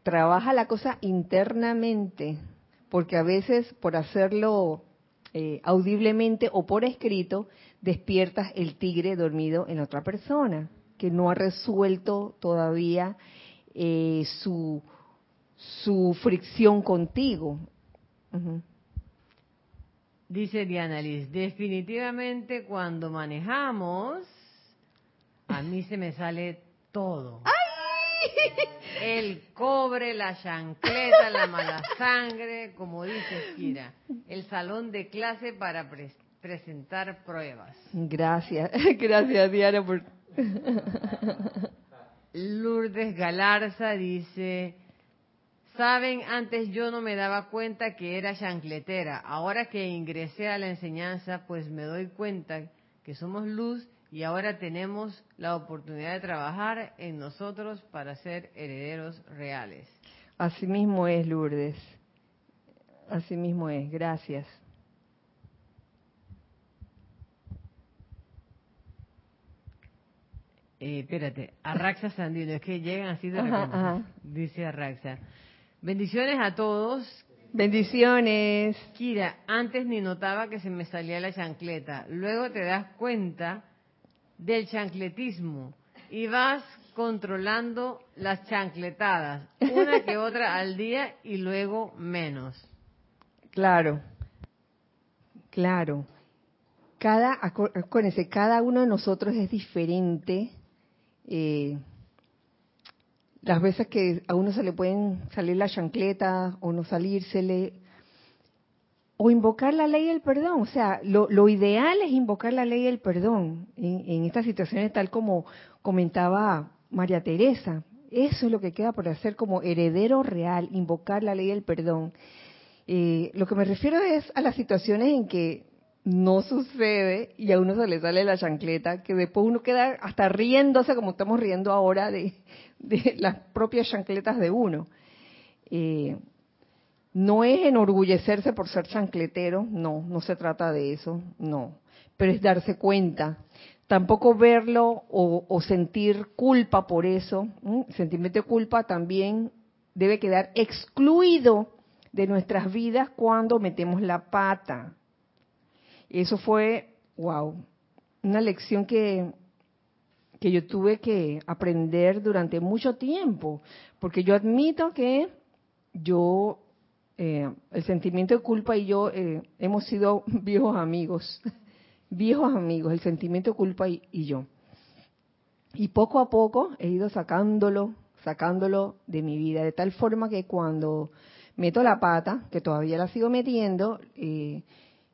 trabaja la cosa internamente porque a veces por hacerlo eh, audiblemente o por escrito, despiertas el tigre dormido en otra persona, que no ha resuelto todavía eh, su, su fricción contigo. Dice Diana Liz, definitivamente cuando manejamos a mí se me sale todo. El cobre, la chancleta, la mala sangre, como dice Kira, el salón de clase para presentar pruebas. Gracias, (laughs) gracias Diana por... Lourdes Galarza dice, saben, antes yo no me daba cuenta que era chancletera, ahora que ingresé a la enseñanza, pues me doy cuenta que somos luz y ahora tenemos la oportunidad de trabajar en nosotros para ser herederos reales. Así mismo es, Lourdes. Así mismo es. Gracias. Eh, espérate, Arraxa Sandino, es que llegan así de repente. Dice Arraxa. Bendiciones a todos. Bendiciones. Kira, antes ni notaba que se me salía la chancleta. Luego te das cuenta del chancletismo y vas controlando las chancletadas, una que (laughs) otra al día y luego menos. Claro, claro. Cada, acuérdense, cada uno de nosotros es diferente. Eh, las veces que a uno se le pueden salir las chancletas o no salírsele, o invocar la ley del perdón. O sea, lo, ideal es invocar la ley del perdón en, estas situaciones, tal como comentaba María Teresa. Eso es lo que queda por hacer como heredero real, invocar la ley del perdón. Eh, lo que me refiero es a las situaciones en que no sucede y a uno se le sale la chancleta, que después uno queda hasta riéndose como estamos riendo ahora de, las propias chancletas de uno. Eh, no es enorgullecerse por ser chancletero, no, no se trata de eso, no, pero es darse cuenta. Tampoco verlo o, sentir culpa por eso. sentimiento de culpa también debe quedar excluido de nuestras vidas cuando metemos la pata. Eso fue, wow, una lección que, que yo tuve que aprender durante mucho tiempo, porque yo admito que yo eh, el sentimiento de culpa y yo eh, hemos sido (laughs) viejos amigos, (laughs) viejos amigos, el sentimiento de culpa y, yo. Y poco a poco he ido sacándolo, sacándolo de mi vida, de tal forma que cuando meto la pata, que todavía la sigo metiendo, eh,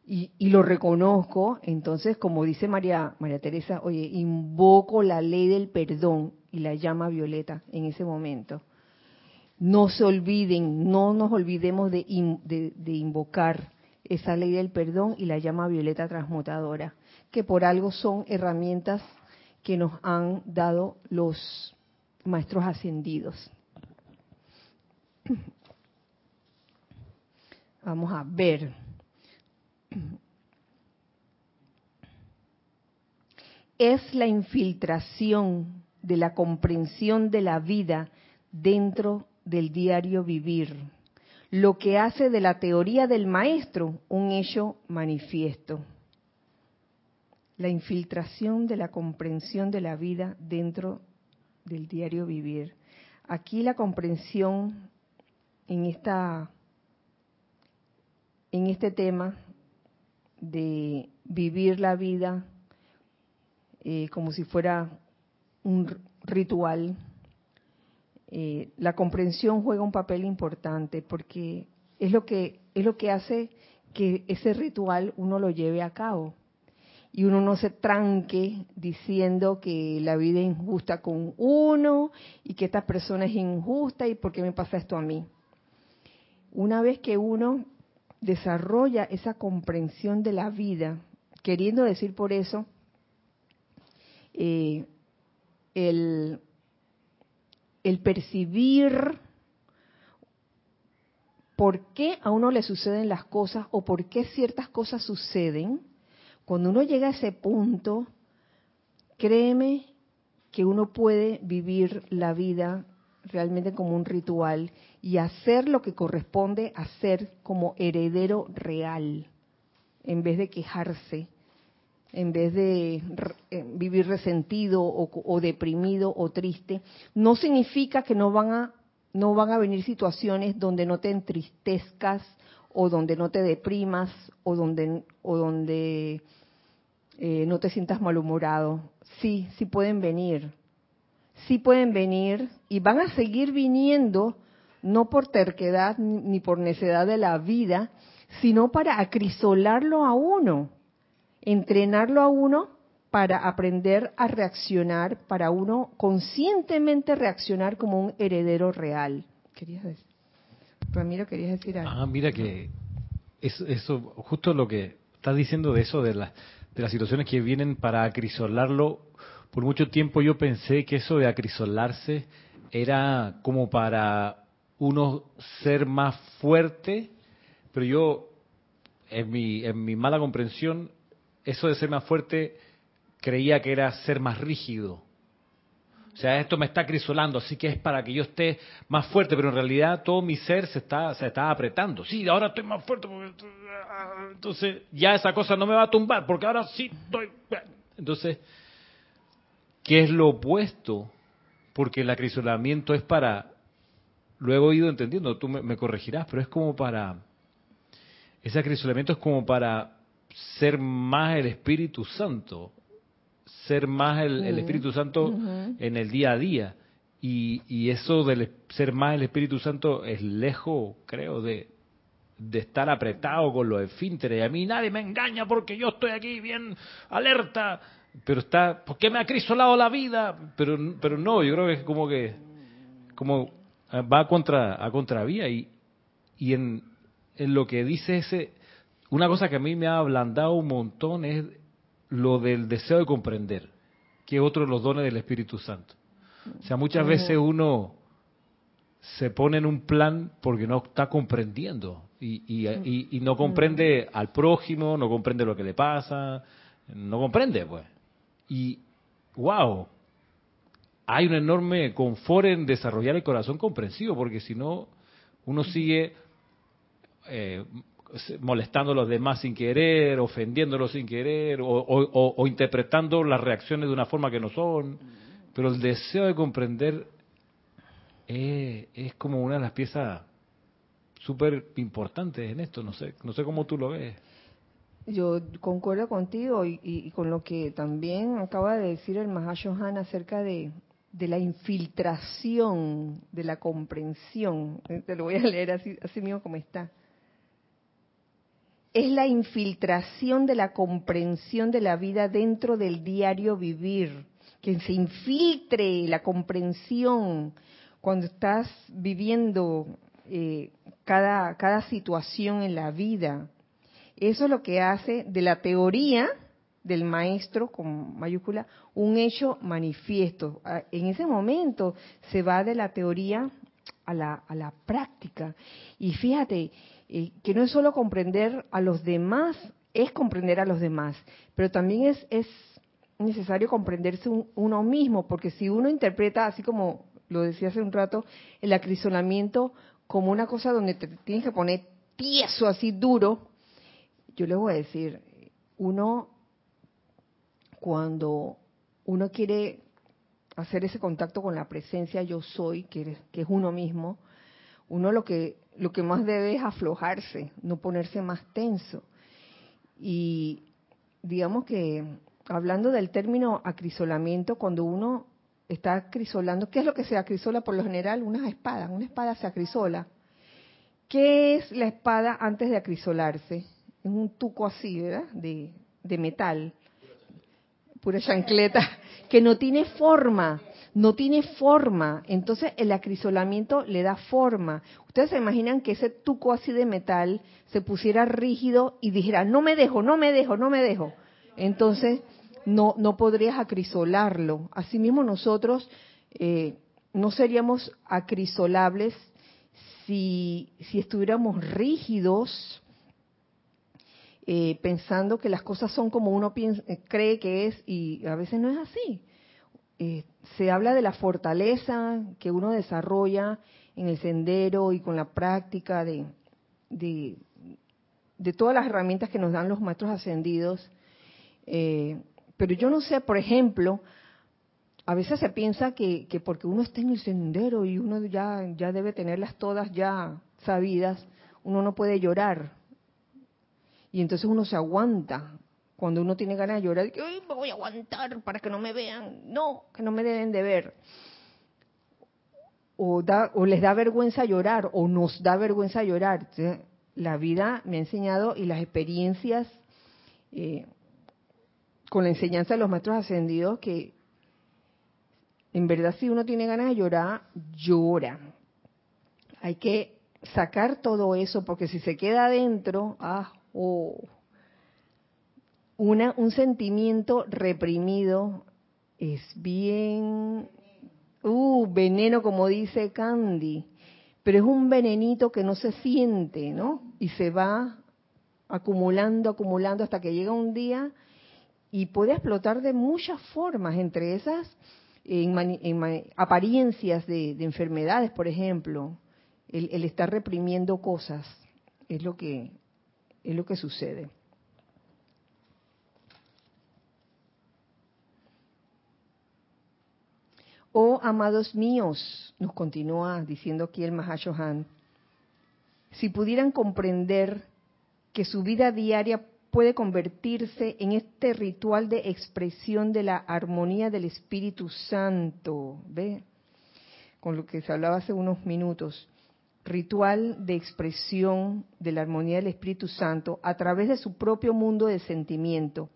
y, y, lo reconozco, entonces, como dice María, María Teresa, oye, invoco la ley del perdón y la llama violeta en ese momento no se olviden, no nos olvidemos de, invocar esa ley del perdón y la llama violeta transmutadora, que por algo son herramientas que nos han dado los maestros ascendidos. Vamos a ver. Es la infiltración de la comprensión de la vida dentro del diario vivir, lo que hace de la teoría del maestro un hecho manifiesto. La infiltración de la comprensión de la vida dentro del diario vivir. Aquí la comprensión en esta en este tema de vivir la vida eh, como si fuera un ritual, eh, la comprensión juega un papel importante porque es lo que es lo que hace que ese ritual uno lo lleve a cabo y uno no se tranque diciendo que la vida es injusta con uno y que esta persona es injusta y por qué me pasa esto a mí. Una vez que uno desarrolla esa comprensión de la vida, queriendo decir por eso, eh, el, el percibir por qué a uno le suceden las cosas o por qué ciertas cosas suceden, cuando uno llega a ese punto, créeme que uno puede vivir la vida realmente como un ritual y hacer lo que corresponde hacer como heredero real, en vez de quejarse en vez de eh, vivir resentido o, deprimido o triste, no significa que no van a no van a venir situaciones donde no te entristezcas o donde no te deprimas o donde o donde eh, no te sientas malhumorado. Sí, sí pueden venir. Sí pueden venir y van a seguir viniendo, no por terquedad ni por necedad de la vida, sino para acrisolarlo a uno, entrenarlo a uno para aprender a reaccionar, para uno conscientemente reaccionar como un heredero real. ¿Querías decir? Ramiro, ¿querías decir algo? Ah, mira que eso, eso justo lo que estás diciendo de eso, de, la, de las situaciones que vienen para acrisolarlo, por mucho tiempo yo pensé que eso de acrisolarse era como para uno ser más fuerte, pero yo, en mi, en mi mala comprensión, eso de ser más fuerte creía que era ser más rígido. O sea, esto me está crisolando, así que es para que yo esté más fuerte, pero en realidad todo mi ser se está, se está apretando. Sí, ahora estoy más fuerte, porque, entonces ya esa cosa no me va a tumbar, porque ahora sí estoy... Entonces, ¿qué es lo opuesto? Porque el acrisolamiento es para... Luego he ido entendiendo, tú me, me corregirás, pero es como para... Ese acrisolamiento es como para ser más el Espíritu Santo, ser más el, Espíritu Santo en el día a día. Y, eso de ser más el Espíritu Santo es lejos, creo, de, de estar apretado con los esfínteres. Y a mí nadie me engaña porque yo estoy aquí bien alerta. Pero está, ¿por qué me ha crisolado la vida? Pero, pero no, yo creo que es como que, como va a contra, a contravía. Y, y en, en lo que dice ese, una cosa que a mí me ha ablandado un montón es lo del deseo de comprender, que otro los dones del Espíritu Santo. O sea, muchas veces uno se pone en un plan porque no está comprendiendo y, y, no comprende al prójimo, no comprende lo que le pasa, no comprende, pues. Y, wow, hay un enorme confort en desarrollar el corazón comprensivo, porque si no, uno sigue eh, molestando a los demás sin querer, ofendiéndolos sin querer, o, interpretando las reacciones de una forma que no son. Pero el deseo de comprender es, como una de las piezas súper importantes en esto. No sé, no sé cómo tú lo ves. Yo concuerdo contigo y, con lo que también acaba de decir el Mahashohan acerca de, de la infiltración de la comprensión. Te lo voy a leer así, así mismo como está es la infiltración de la comprensión de la vida dentro del diario vivir, que se infiltre la comprensión cuando estás viviendo eh, cada, cada situación en la vida. Eso es lo que hace de la teoría del maestro, con mayúscula, un hecho manifiesto. Ah, en ese momento se va de la teoría a la, a la práctica. Y fíjate, que no es solo comprender a los demás, es comprender a los demás, pero también es, es necesario comprenderse uno mismo, porque si uno interpreta, así como lo decía hace un rato, el acrisolamiento como una cosa donde te tienes que poner tieso, así duro, yo le voy a decir, uno cuando uno quiere hacer ese contacto con la presencia yo soy, que es uno mismo, uno lo que lo que más debe es aflojarse, no ponerse más tenso. Y digamos que hablando del término acrisolamiento, cuando uno está acrisolando, ¿qué es lo que se acrisola por lo general? Una espada, una espada se acrisola. ¿Qué es la espada antes de acrisolarse? Es un tuco así, ¿verdad? De, de metal, pura chancleta, que no tiene forma no tiene forma. Entonces el acrisolamiento le da forma. Ustedes se imaginan que ese tuco así de metal se pusiera rígido y dijera, no me dejo, no me dejo, no me dejo. Entonces no, no podrías acrisolarlo. Asimismo nosotros eh, no seríamos acrisolables si, si estuviéramos rígidos, eh, pensando que las cosas son como uno piensa, cree que es y a veces no es así. Eh, se habla de la fortaleza que uno desarrolla en el sendero y con la práctica de, de, todas las herramientas que nos dan los maestros ascendidos. Eh, pero yo no sé, por ejemplo, a veces se piensa que, que, porque uno está en el sendero y uno ya, ya debe tenerlas todas ya sabidas, uno no puede llorar. Y entonces uno se aguanta cuando uno tiene ganas de llorar, que me voy a aguantar para que no me vean. No, que no me deben de ver. O, da, o les da vergüenza llorar, o nos da vergüenza llorar. la vida me ha enseñado y las experiencias eh, con la enseñanza de los maestros ascendidos que en verdad si uno tiene ganas de llorar, llora. Hay que sacar todo eso porque si se queda adentro, ah, oh, una, un sentimiento reprimido es bien, uh, veneno como dice Candy, pero es un venenito que no se siente, ¿no? Y se va acumulando, acumulando hasta que llega un día y puede explotar de muchas formas, entre esas en, apariencias de, enfermedades, por ejemplo, el, el, estar reprimiendo cosas es lo que es lo que sucede. Oh, amados míos, nos continúa diciendo aquí el Mahashohan, si pudieran comprender que su vida diaria puede convertirse en este ritual de expresión de la armonía del Espíritu Santo, ¿ve? Con lo que se hablaba hace unos minutos, ritual de expresión de la armonía del Espíritu Santo a través de su propio mundo de sentimiento,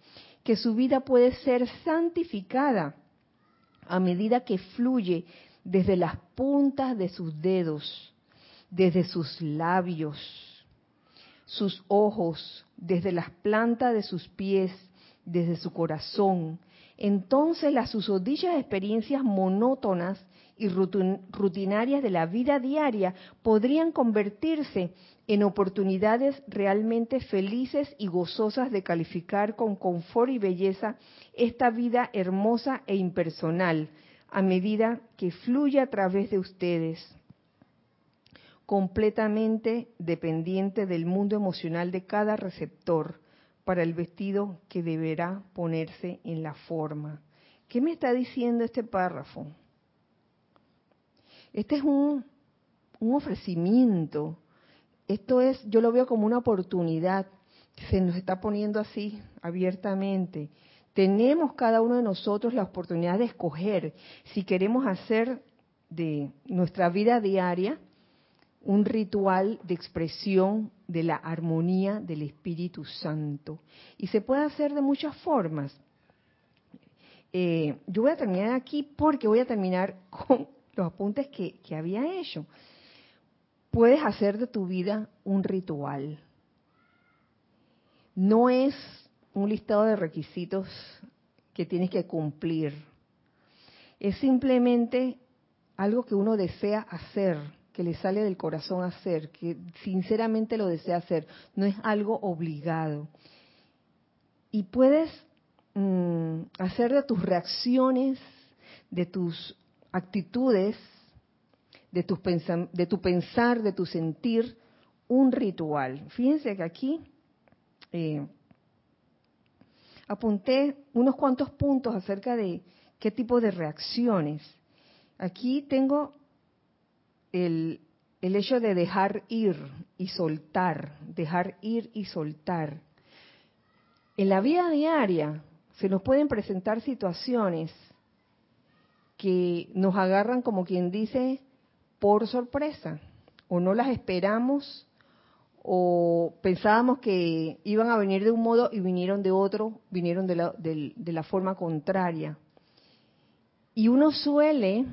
que su vida puede ser santificada a medida que fluye desde las puntas de sus dedos, desde sus labios, sus ojos, desde las plantas de sus pies, desde su corazón. Entonces las susodichas experiencias monótonas y rutinarias de la vida diaria podrían convertirse en oportunidades realmente felices y gozosas de calificar con confort y belleza esta vida hermosa e impersonal a medida que fluye a través de ustedes, completamente dependiente del mundo emocional de cada receptor para el vestido que deberá ponerse en la forma. ¿Qué me está diciendo este párrafo? Este es un, un ofrecimiento esto es, yo lo veo como una oportunidad, se nos está poniendo así abiertamente. Tenemos cada uno de nosotros la oportunidad de escoger si queremos hacer de nuestra vida diaria un ritual de expresión de la armonía del Espíritu Santo. Y se puede hacer de muchas formas. Eh, yo voy a terminar aquí porque voy a terminar (laughs) con los apuntes que, había hecho puedes hacer de tu vida un ritual. No es un listado de requisitos que tienes que cumplir. Es simplemente algo que uno desea hacer, que le sale del corazón hacer, que sinceramente lo desea hacer. No es algo obligado. Y puedes mm, hacer de tus reacciones, de tus actitudes, de tu, de tu pensar, de tu sentir, un ritual. Fíjense que aquí eh, apunté unos cuantos puntos acerca de qué tipo de reacciones. Aquí tengo el, el hecho de dejar ir y soltar, dejar ir y soltar. En la vida diaria se nos pueden presentar situaciones que nos agarran como quien dice por sorpresa, o no las esperamos, o pensábamos que iban a venir de un modo y vinieron de otro, vinieron de la, de, la forma contraria. Y uno suele,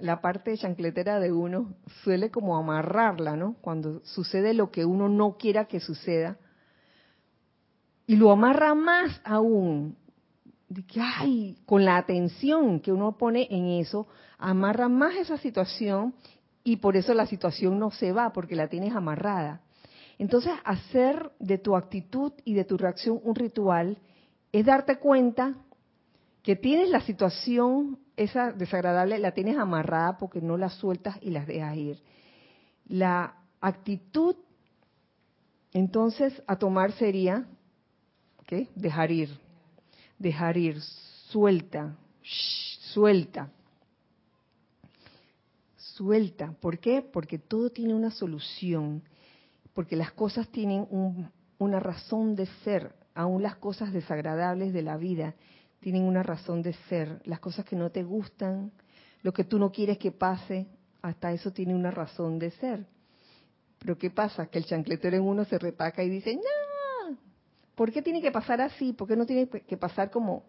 la parte chancletera de uno, suele como amarrarla, ¿no? Cuando sucede lo que uno no quiera que suceda. Y lo amarra más aún, ay, con la atención que uno pone en eso, amarra más esa situación y por eso la situación no se va porque la tienes amarrada. Entonces, hacer de tu actitud y de tu reacción un ritual es darte cuenta que tienes la situación esa desagradable, la tienes amarrada porque no la sueltas y las dejas ir. La actitud, entonces, a tomar sería, ¿qué? Dejar ir, dejar ir, suelta, suelta suelta. ¿Por qué? Porque todo tiene una solución, porque las cosas tienen una razón de ser. aún las cosas desagradables de la vida tienen una razón de ser. Las cosas que no te gustan, lo que tú no quieres que pase, hasta eso tiene una razón de ser. Pero ¿qué pasa? Que el chancletero en uno se repaca y dice, ¿por qué tiene que pasar así? ¿Por qué no tiene que pasar como,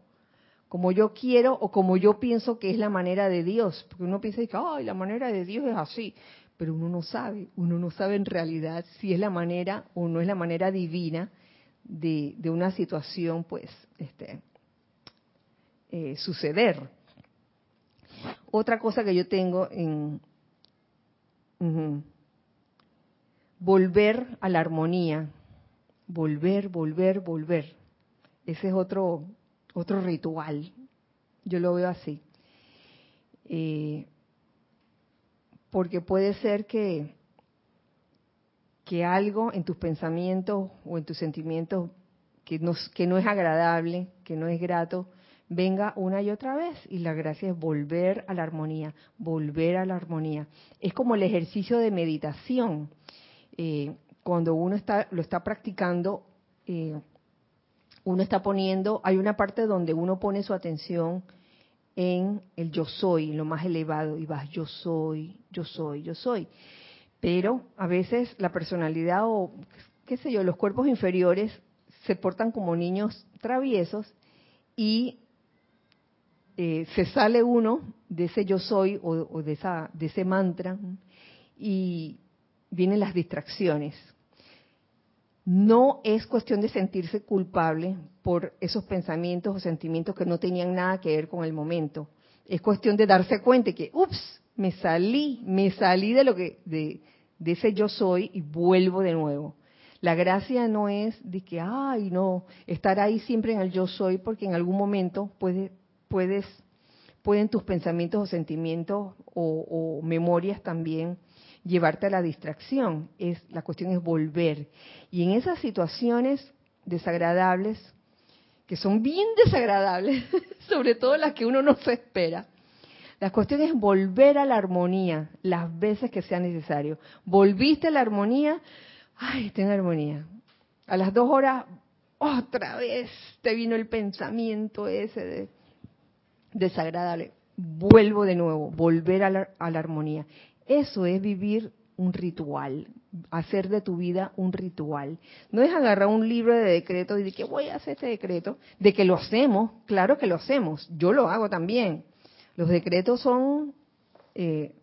como yo quiero o como yo pienso que es la manera de Dios? Porque uno piensa que, ay, la manera de Dios es así. Pero uno no sabe, uno no sabe en realidad si es la manera o no es la manera divina de, de una situación, pues, este, eh, suceder. Otra cosa que yo tengo en volver a la armonía, volver, volver, volver. Ese es otro otro ritual. Yo lo veo así. Eh, porque puede ser que que algo en tus pensamientos o en tus sentimientos que no, que no es agradable, que no es grato, venga una y otra vez. Y la gracia es volver a la armonía, volver a la armonía. Es como el ejercicio de meditación. Eh, cuando uno está, lo está practicando, eh, uno está poniendo, hay una parte donde uno pone su atención en el yo soy, lo más elevado, y vas yo soy, yo soy, yo soy. Pero a veces la personalidad o, qué sé yo, los cuerpos inferiores se portan como niños traviesos y eh, se sale uno de ese yo soy o, de, esa, de ese mantra y vienen las distracciones. No es cuestión de sentirse culpable por esos pensamientos o sentimientos que no tenían nada que ver con el momento. Es cuestión de darse cuenta que, ups, me salí, me salí de lo que, de, ese yo soy y vuelvo de nuevo. La gracia no es de que, ay, no, estar ahí siempre en el yo soy, porque en algún momento puede, puedes, pueden tus pensamientos o sentimientos o, memorias también llevarte a la distracción. Es, la cuestión es volver. Y en esas situaciones desagradables, que son bien (laughs) desagradables, sobre todo las que uno no se espera, la cuestión es volver a la armonía las veces que sea necesario. Volviste a la armonía, ay, está en armonía. A las dos horas, otra vez te vino el pensamiento ese de desagradable. Vuelvo de nuevo, volver a la, armonía. Eso es vivir un ritual, hacer de tu vida un ritual. No es agarrar un libro de decretos y decir que voy a hacer este decreto, de que lo hacemos, claro que lo hacemos, yo lo hago también. Los decretos son eh,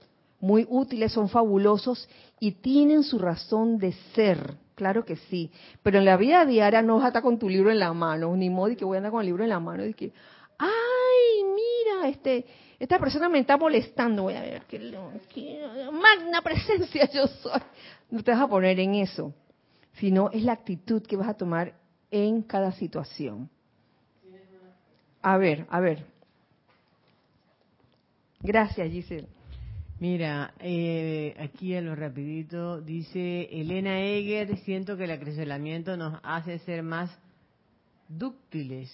muy útiles, son fabulosos y tienen su razón de ser, claro que sí. Pero en la vida diaria no vas a estar con tu libro en la mano, ni modo que voy a andar con el libro en la mano y que, ay, mira, este, esta persona me está molestando, voy a ver, qué, magna presencia yo soy. No te vas a poner en eso, sino es la actitud que vas a tomar en cada situación. A ver, a ver. Gracias, Giselle. Mira, eh, aquí a lo rapidito dice Elena Eger, siento que el acrecelamiento nos hace ser más dúctiles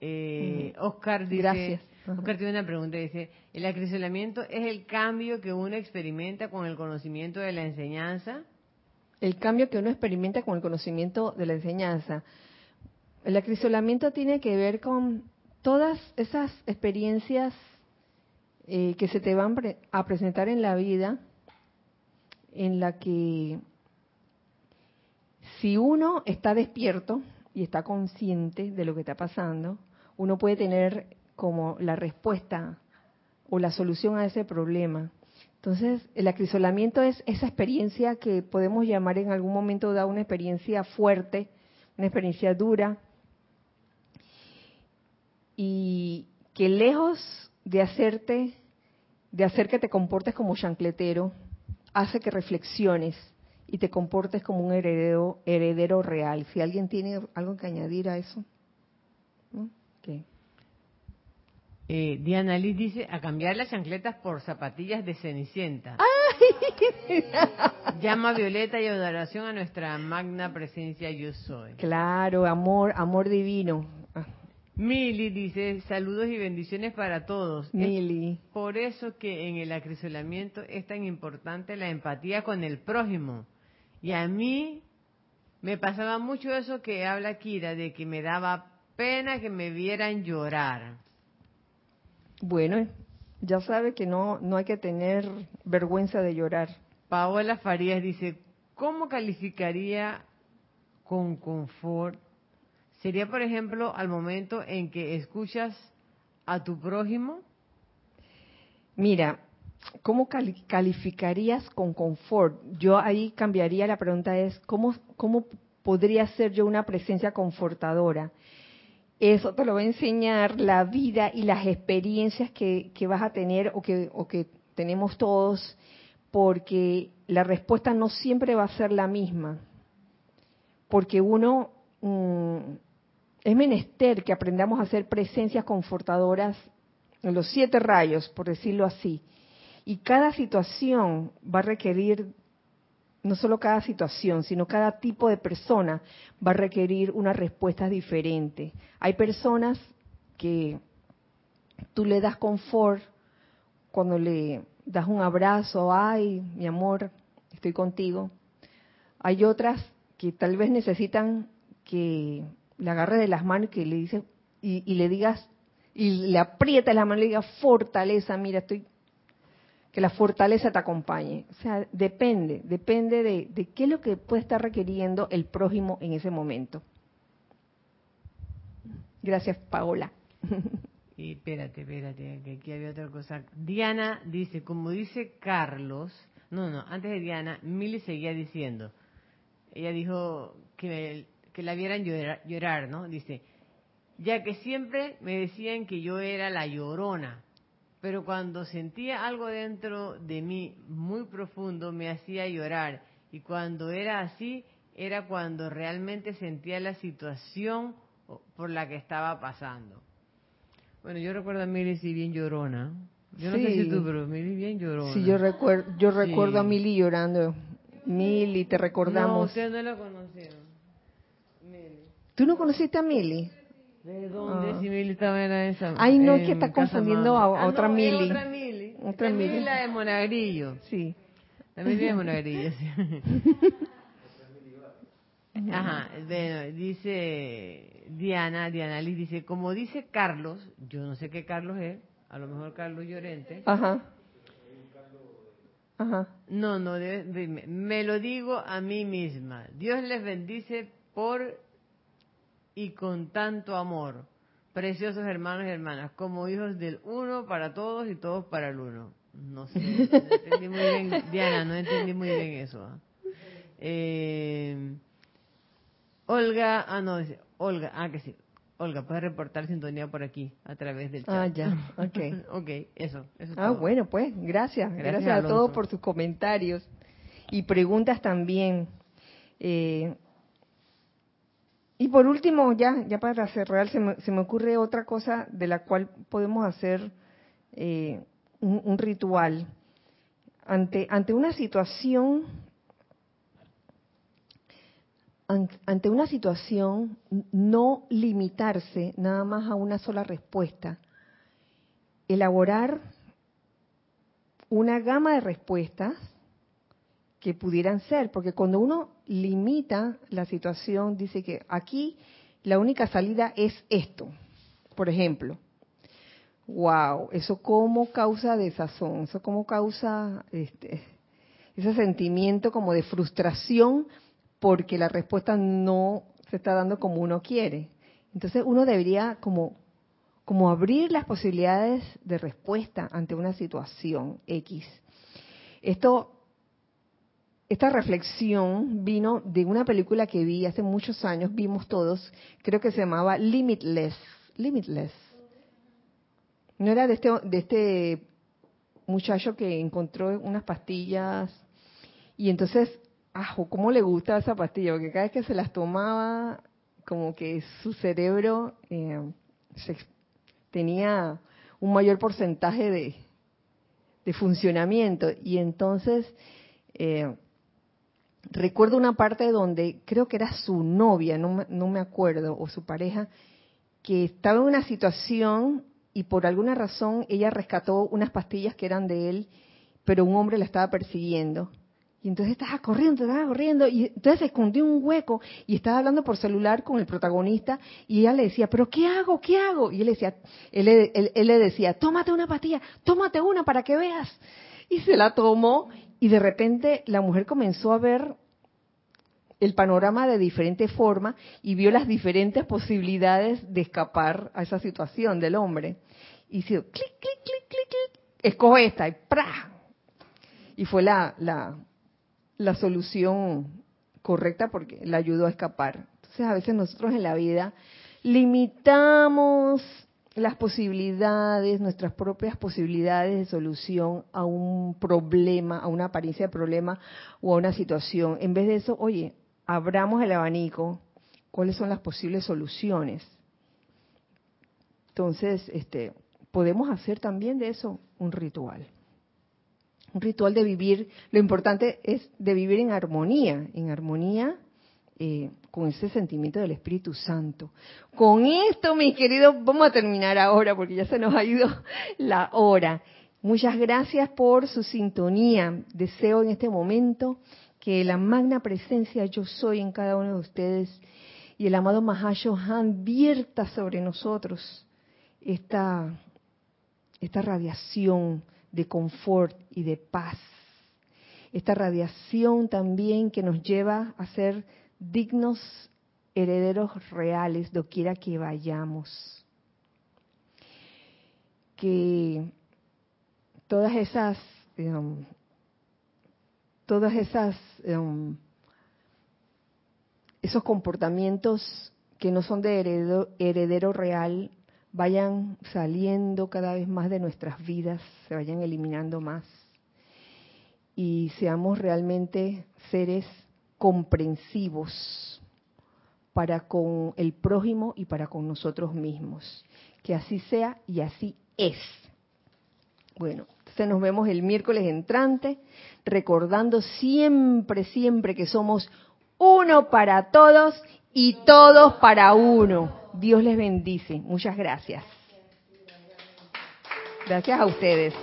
eh, Oscar dice, Oscar tiene una pregunta, dice, ¿el acrisolamiento es el cambio que uno experimenta con el conocimiento de la enseñanza? El cambio que uno experimenta con el conocimiento de la enseñanza. El acrisolamiento tiene que ver con todas esas experiencias eh, que se te van a presentar en la vida, en la que si uno está despierto y está consciente de lo que está pasando, uno puede tener como la respuesta o la solución a ese problema. Entonces, el acrisolamiento es esa experiencia que podemos llamar en algún momento dado una experiencia fuerte, una experiencia dura, y que lejos de hacerte, de hacer que te comportes como chancletero, hace que reflexiones y te comportes como un heredero, heredero real. Si alguien tiene algo que añadir a eso. Eh, Diana Liz dice, a cambiar las chancletas por zapatillas de Cenicienta. Llama (laughs) Violeta y adoración a nuestra magna presencia yo soy. Claro, amor, amor divino. Ah. Mili dice, saludos y bendiciones para todos. Mili. por eso que en el acrisolamiento es tan importante la empatía con el prójimo. Y a mí Me pasaba mucho eso que habla Kira, de que me daba pena que me vieran llorar. Bueno, ya sabe que no, no hay que tener vergüenza de llorar. Paola Farías dice, ¿cómo calificaría con confort? Sería, por ejemplo, al momento en que escuchas a tu prójimo. Mira, ¿cómo calificarías con confort? Yo ahí cambiaría la pregunta es, ¿cómo, cómo podría ser yo una presencia confortadora? Eso te lo va a enseñar la vida y las experiencias que, que vas a tener o que, o que tenemos todos, porque la respuesta no siempre va a ser la misma. Porque uno mm, es menester que aprendamos a hacer presencias confortadoras en los siete rayos, por decirlo así. Y cada situación va a requerir, no solo cada situación, sino cada tipo de persona va a requerir una respuesta diferente. Hay personas que tú le das confort cuando le das un abrazo, ay, mi amor, estoy contigo. Hay otras que tal vez necesitan que le agarre de las manos y que le dice y, le digas y le aprieta la mano y le diga fortaleza, mira, estoy que la fortaleza te acompañe. O sea, depende, depende de, de qué es lo que puede estar requiriendo el prójimo en ese momento. Gracias, Paola. Y espérate, espérate, que aquí había otra cosa. Diana dice, como dice Carlos, no, no, antes de Diana, Mili seguía diciendo, ella dijo que que la vieran llorar, ¿no? Dice, ya que siempre me decían que yo era la llorona, pero cuando sentía algo dentro de mí muy profundo me hacía llorar y cuando era así era cuando realmente sentía la situación por la que estaba pasando. Bueno, yo recuerdo a Mili si bien llorona. Yo no sé si tú, pero Mili bien llorona. Sí, yo recuerdo, yo recuerdo a Mili llorando. Mili, te recordamos. No, usted no la conocieron. ¿Tú no conociste a Mili? ¿De dónde? Ah. Si Mili estaba en esa. Ay, no, es que está confundiendo a, ah, otra Mili. Otra Mili. Otra Mili. la de Monagrillo. Sí. La Mili de Monagrillo, sí. (laughs) Ajá, bueno, dice Diana, Diana Liz dice, como dice Carlos, yo no sé qué Carlos es, a lo mejor Carlos Llorente. Ajá. Ajá. No, no, me lo digo a mí misma. Dios les bendice por y con tanto amor, preciosos hermanos y hermanas, como hijos del uno para todos y todos para el uno. No sé, no entendí muy bien, (laughs) Diana, no entendí muy bien eso. ¿ah? Eh, Olga, ah, no, dice, Olga, ah, que sí. Olga, puede reportar sintonía por aquí, a través del chat. Ah, ya, (laughs) ok. ok, eso. eso ah, bueno, pues, gracias. Gracias, a todos por sus comentarios y preguntas también. Eh, y por último, ya, ya para cerrar, se me, se me ocurre otra cosa de la cual podemos hacer eh, un, ritual. Ante, ante una situación, ante una situación, no limitarse nada más a una sola respuesta. Elaborar una gama de respuestas que pudieran ser, porque cuando uno limita la situación, dice que aquí la única salida es esto, por ejemplo. Wow, eso como causa desazón, eso como causa este, ese sentimiento como de frustración porque la respuesta no se está dando como uno quiere. Entonces uno debería como, como abrir las posibilidades de respuesta ante una situación X. Esto esta reflexión vino de una película que vi hace muchos años, vimos todos, creo que se llamaba Limitless. Limitless. No era de este, de este muchacho que encontró unas pastillas y entonces, ajo, ¿cómo le gusta esa pastilla? Porque cada vez que se las tomaba, como que su cerebro eh, tenía un mayor porcentaje de, de funcionamiento y entonces eh, recuerdo una parte donde creo que era su novia, no, me acuerdo, o su pareja, que estaba en una situación y por alguna razón ella rescató unas pastillas que eran de él, pero un hombre la estaba persiguiendo. Y entonces estaba corriendo, estaba corriendo, y entonces se escondió un hueco y estaba hablando por celular con el protagonista y ella le decía, pero ¿qué hago? ¿Qué hago? Y él, decía, él, él le decía, tómate una pastilla, tómate una para que veas. Y se la tomó y de repente la mujer comenzó a ver el panorama de diferente forma y vio las diferentes posibilidades de escapar a esa situación del hombre. Y hizo clic, clic, clic, clic, clic, escoge esta y ¡pra! Y fue la, la, la solución correcta porque la ayudó a escapar. Entonces a veces nosotros en la vida limitamos las posibilidades, nuestras propias posibilidades de solución a un problema, a una apariencia de problema o a una situación. En vez de eso, oye, abramos el abanico, cuáles son las posibles soluciones. Entonces, este, podemos hacer también de eso un ritual. Un ritual de vivir, lo importante es de vivir en armonía, en armonía eh, con ese sentimiento del Espíritu Santo. Con esto, mis queridos, vamos a terminar ahora porque ya se nos ha ido (laughs) la hora. Muchas gracias por su sintonía. Deseo en este momento que la magna presencia yo soy en cada uno de ustedes y el amado Mahashohan vierta sobre nosotros esta, esta radiación de confort y de paz. Esta radiación también que nos lleva a ser dignos herederos reales doquiera que vayamos. Que todas esas em, todas esas em, esos comportamientos que no son de heredero, real vayan saliendo cada vez más de nuestras vidas, se vayan eliminando más y seamos realmente seres comprensivos para con el prójimo y para con nosotros mismos. Que así sea y así es. Bueno, entonces nos vemos el miércoles entrante recordando siempre, siempre que somos uno para todos y todos para uno. Dios les bendice. Muchas gracias. Gracias a ustedes.